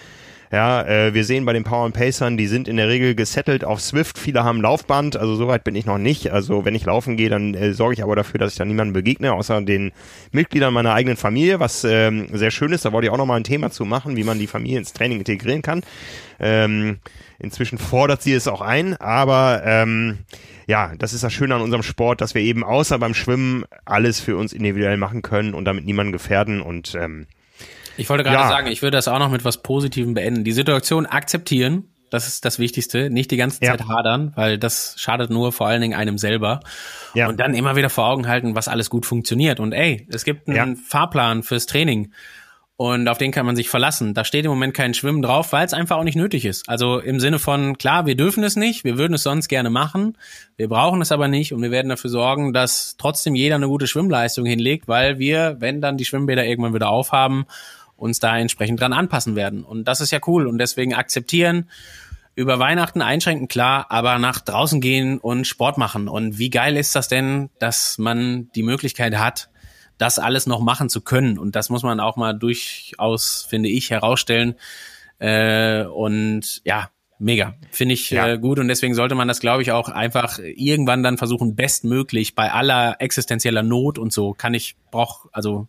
ja, äh, wir sehen bei den Power Pacern, die sind in der Regel gesettelt auf Swift. Viele haben Laufband, also soweit bin ich noch nicht. Also wenn ich laufen gehe, dann äh, sorge ich aber dafür, dass ich da niemandem begegne, außer den Mitgliedern meiner eigenen Familie, was ähm, sehr schön ist. Da wollte ich auch noch mal ein Thema zu machen, wie man die Familie ins Training integrieren kann. Ähm, inzwischen fordert sie es auch ein, aber ähm, ja, das ist das Schöne an unserem Sport, dass wir eben außer beim Schwimmen alles für uns individuell machen können und damit niemanden gefährden und ähm, ich wollte gerade ja. sagen, ich würde das auch noch mit was Positivem beenden. Die Situation akzeptieren, das ist das Wichtigste. Nicht die ganze Zeit ja. hadern, weil das schadet nur vor allen Dingen einem selber. Ja. Und dann immer wieder vor Augen halten, was alles gut funktioniert. Und ey, es gibt einen ja. Fahrplan fürs Training und auf den kann man sich verlassen. Da steht im Moment kein Schwimmen drauf, weil es einfach auch nicht nötig ist. Also im Sinne von, klar, wir dürfen es nicht, wir würden es sonst gerne machen, wir brauchen es aber nicht und wir werden dafür sorgen, dass trotzdem jeder eine gute Schwimmleistung hinlegt, weil wir, wenn dann die Schwimmbäder irgendwann wieder aufhaben, uns da entsprechend dran anpassen werden. Und das ist ja cool und deswegen akzeptieren, über Weihnachten einschränken, klar, aber nach draußen gehen und Sport machen. Und wie geil ist das denn, dass man die Möglichkeit hat, das alles noch machen zu können? Und das muss man auch mal durchaus, finde ich, herausstellen. Äh, und ja, mega. Finde ich ja. äh, gut und deswegen sollte man das, glaube ich, auch einfach irgendwann dann versuchen, bestmöglich bei aller existenzieller Not und so kann ich, brauch, also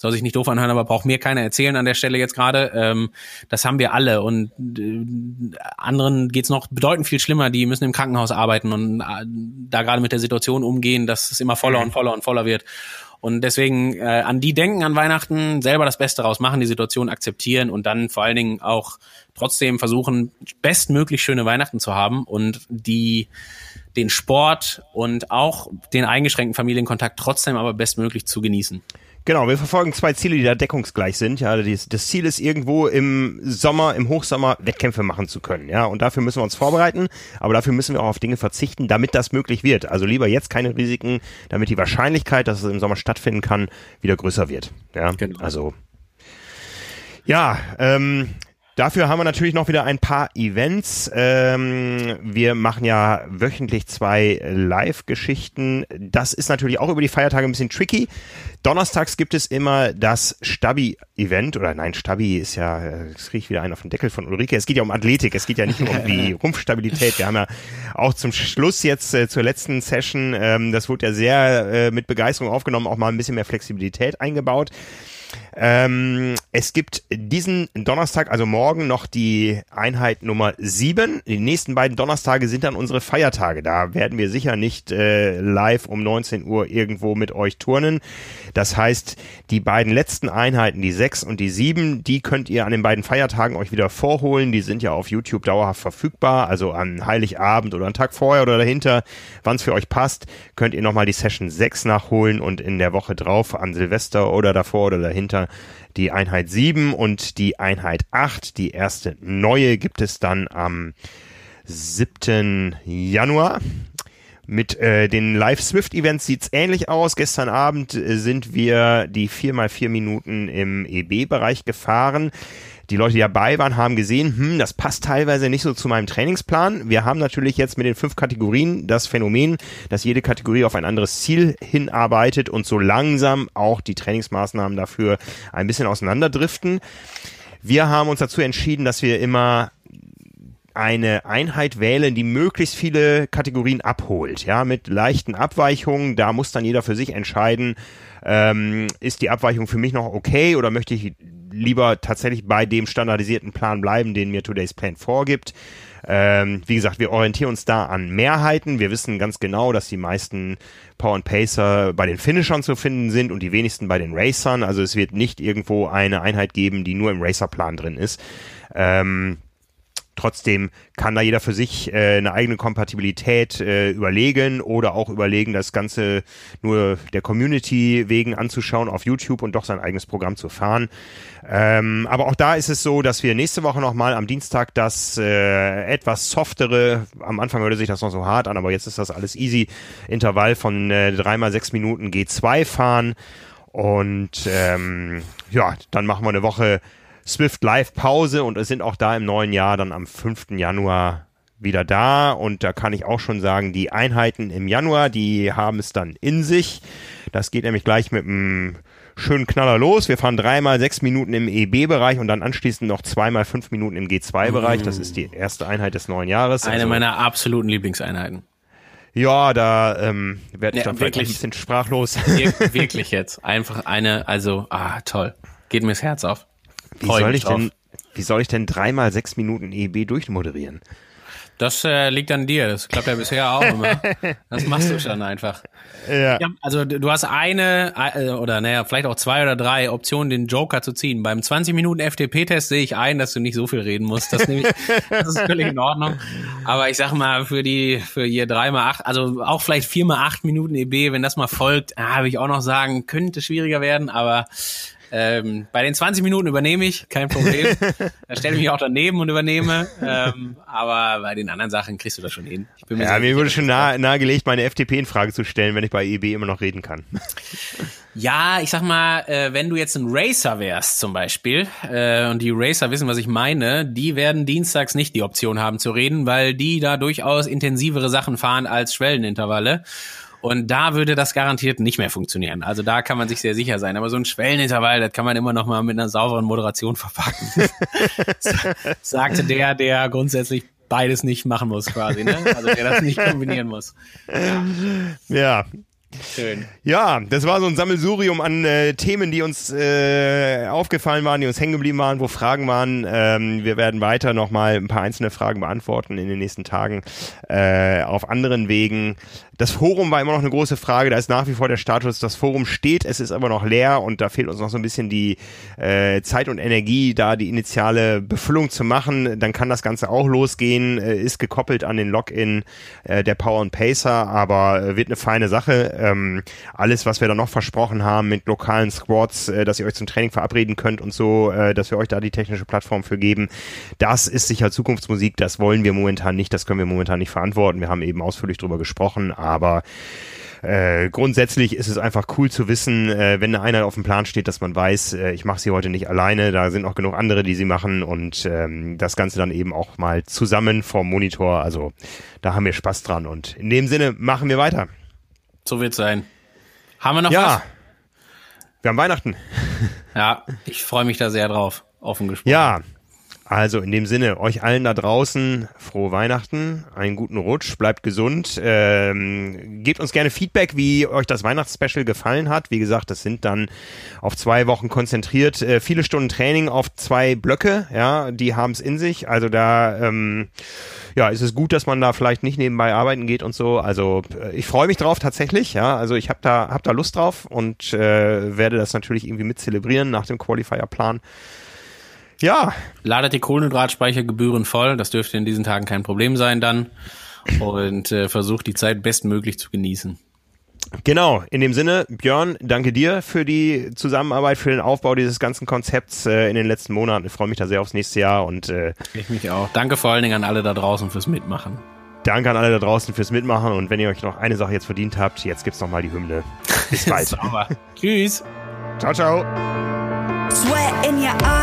soll sich nicht doof anhören, aber braucht mir keiner erzählen an der Stelle jetzt gerade. Ähm, das haben wir alle und äh, anderen geht's noch bedeutend viel schlimmer. Die müssen im Krankenhaus arbeiten und äh, da gerade mit der Situation umgehen, dass es immer voller mhm. und voller und voller wird. Und deswegen äh, an die denken an Weihnachten, selber das Beste raus machen, die Situation akzeptieren und dann vor allen Dingen auch trotzdem versuchen, bestmöglich schöne Weihnachten zu haben und die den Sport und auch den eingeschränkten Familienkontakt trotzdem aber bestmöglich zu genießen. Genau, wir verfolgen zwei Ziele, die da deckungsgleich sind. Ja, das Ziel ist irgendwo im Sommer, im Hochsommer Wettkämpfe machen zu können. Ja, und dafür müssen wir uns vorbereiten, aber dafür müssen wir auch auf Dinge verzichten, damit das möglich wird. Also lieber jetzt keine Risiken, damit die Wahrscheinlichkeit, dass es im Sommer stattfinden kann, wieder größer wird. Ja, genau. also ja, ähm, Dafür haben wir natürlich noch wieder ein paar Events. Ähm, wir machen ja wöchentlich zwei Live-Geschichten. Das ist natürlich auch über die Feiertage ein bisschen tricky. Donnerstags gibt es immer das Stabi-Event. Oder nein, Stabi ist ja, es riecht wieder ein auf den Deckel von Ulrike. Es geht ja um Athletik. Es geht ja nicht nur um die Rumpfstabilität. Wir haben ja auch zum Schluss jetzt äh, zur letzten Session, ähm, das wurde ja sehr äh, mit Begeisterung aufgenommen, auch mal ein bisschen mehr Flexibilität eingebaut. Ähm, es gibt diesen Donnerstag, also morgen, noch die Einheit Nummer 7. Die nächsten beiden Donnerstage sind dann unsere Feiertage. Da werden wir sicher nicht äh, live um 19 Uhr irgendwo mit euch turnen. Das heißt, die beiden letzten Einheiten, die 6 und die 7, die könnt ihr an den beiden Feiertagen euch wieder vorholen. Die sind ja auf YouTube dauerhaft verfügbar. Also an Heiligabend oder einen Tag vorher oder dahinter, wann es für euch passt, könnt ihr nochmal die Session 6 nachholen und in der Woche drauf an Silvester oder davor oder dahinter. Die Einheit 7 und die Einheit 8, die erste neue, gibt es dann am 7. Januar. Mit äh, den Live Swift Events sieht's ähnlich aus. Gestern Abend äh, sind wir die 4 mal 4 Minuten im EB-Bereich gefahren die Leute, die dabei waren, haben gesehen, hm, das passt teilweise nicht so zu meinem Trainingsplan. Wir haben natürlich jetzt mit den fünf Kategorien das Phänomen, dass jede Kategorie auf ein anderes Ziel hinarbeitet und so langsam auch die Trainingsmaßnahmen dafür ein bisschen auseinanderdriften. Wir haben uns dazu entschieden, dass wir immer eine Einheit wählen, die möglichst viele Kategorien abholt, ja, mit leichten Abweichungen. Da muss dann jeder für sich entscheiden, ähm, ist die Abweichung für mich noch okay oder möchte ich lieber tatsächlich bei dem standardisierten Plan bleiben, den mir Today's Plan vorgibt. Ähm, wie gesagt, wir orientieren uns da an Mehrheiten. Wir wissen ganz genau, dass die meisten Power und Pacer bei den Finishern zu finden sind und die wenigsten bei den Racern. Also es wird nicht irgendwo eine Einheit geben, die nur im Racerplan drin ist. Ähm, Trotzdem kann da jeder für sich äh, eine eigene Kompatibilität äh, überlegen oder auch überlegen, das Ganze nur der Community wegen anzuschauen auf YouTube und doch sein eigenes Programm zu fahren. Ähm, aber auch da ist es so, dass wir nächste Woche nochmal am Dienstag das äh, etwas softere, am Anfang hörte sich das noch so hart an, aber jetzt ist das alles easy, Intervall von äh, dreimal sechs Minuten G2 fahren. Und ähm, ja, dann machen wir eine Woche Swift Live Pause und es sind auch da im neuen Jahr dann am 5. Januar wieder da und da kann ich auch schon sagen, die Einheiten im Januar, die haben es dann in sich. Das geht nämlich gleich mit einem schönen Knaller los. Wir fahren dreimal sechs Minuten im EB-Bereich und dann anschließend noch zweimal fünf Minuten im G2-Bereich. Das ist die erste Einheit des neuen Jahres. Eine also, meiner absoluten Lieblingseinheiten. Ja, da ähm, werde ich ja, dann vielleicht ein bisschen sprachlos. Wirklich jetzt. Einfach eine, also, ah, toll. Geht mir das Herz auf. Wie soll ich denn, wie soll ich denn dreimal sechs Minuten EB durchmoderieren? Das äh, liegt an dir. Das klappt ja bisher auch immer. Das machst du schon einfach. Ja. ja also du hast eine äh, oder naja, vielleicht auch zwei oder drei Optionen, den Joker zu ziehen. Beim 20 Minuten FDP-Test sehe ich ein, dass du nicht so viel reden musst. Das, ich, das ist völlig in Ordnung. Aber ich sag mal, für die, für hier dreimal acht, also auch vielleicht viermal acht Minuten EB, wenn das mal folgt, ah, würde ich auch noch sagen, könnte schwieriger werden, aber ähm, bei den 20 Minuten übernehme ich, kein Problem. da stelle ich mich auch daneben und übernehme. Ähm, aber bei den anderen Sachen kriegst du das schon hin. mir ja, mir wurde schon nahe, nahegelegt, meine FDP in Frage zu stellen, wenn ich bei EB immer noch reden kann. Ja, ich sag mal, äh, wenn du jetzt ein Racer wärst zum Beispiel, äh, und die Racer wissen, was ich meine, die werden dienstags nicht die Option haben zu reden, weil die da durchaus intensivere Sachen fahren als Schwellenintervalle. Und da würde das garantiert nicht mehr funktionieren. Also da kann man sich sehr sicher sein. Aber so ein Schwellenintervall, das kann man immer noch mal mit einer sauberen Moderation verpacken. Sagte der, der grundsätzlich beides nicht machen muss quasi, ne? Also der das nicht kombinieren muss. Ja, ja Schön. Ja, das war so ein Sammelsurium an äh, Themen, die uns äh, aufgefallen waren, die uns hängen geblieben waren, wo Fragen waren. Ähm, wir werden weiter nochmal ein paar einzelne Fragen beantworten in den nächsten Tagen äh, auf anderen Wegen. Das Forum war immer noch eine große Frage. Da ist nach wie vor der Status, das Forum steht, es ist aber noch leer und da fehlt uns noch so ein bisschen die äh, Zeit und Energie, da die initiale Befüllung zu machen. Dann kann das Ganze auch losgehen, äh, ist gekoppelt an den Login äh, der Power und Pacer, aber äh, wird eine feine Sache. Ähm, alles, was wir da noch versprochen haben mit lokalen Squads, äh, dass ihr euch zum Training verabreden könnt und so, äh, dass wir euch da die technische Plattform für geben, das ist sicher Zukunftsmusik. Das wollen wir momentan nicht, das können wir momentan nicht verantworten. Wir haben eben ausführlich drüber gesprochen, aber äh, grundsätzlich ist es einfach cool zu wissen, äh, wenn einer auf dem Plan steht, dass man weiß, äh, ich mache sie heute nicht alleine, da sind noch genug andere, die sie machen und ähm, das Ganze dann eben auch mal zusammen vom Monitor. Also da haben wir Spaß dran und in dem Sinne machen wir weiter. So wird's sein. Haben wir noch ja. was? Wir haben Weihnachten. Ja, ich freue mich da sehr drauf, offen gesprochen. Ja, also in dem Sinne, euch allen da draußen frohe Weihnachten, einen guten Rutsch, bleibt gesund. Ähm, gebt uns gerne Feedback, wie euch das Weihnachtsspecial gefallen hat. Wie gesagt, das sind dann auf zwei Wochen konzentriert, äh, viele Stunden Training auf zwei Blöcke, ja, die haben es in sich. Also da ähm, ja, ist es gut, dass man da vielleicht nicht nebenbei arbeiten geht und so. Also äh, ich freue mich drauf tatsächlich, ja. Also ich habe da hab da Lust drauf und äh, werde das natürlich irgendwie mit zelebrieren nach dem Qualifier-Plan. Ja. Ladet die Kohlenhydratspeichergebühren voll. Das dürfte in diesen Tagen kein Problem sein dann. Und äh, versucht die Zeit bestmöglich zu genießen. Genau, in dem Sinne, Björn, danke dir für die Zusammenarbeit, für den Aufbau dieses ganzen Konzepts äh, in den letzten Monaten. Ich freue mich da sehr aufs nächste Jahr und äh, ich mich auch. Danke vor allen Dingen an alle da draußen fürs Mitmachen. Danke an alle da draußen fürs Mitmachen und wenn ihr euch noch eine Sache jetzt verdient habt, jetzt gibt's noch mal die Hymne. Bis bald. Tschüss. Ciao, ciao. Sweat in your eye,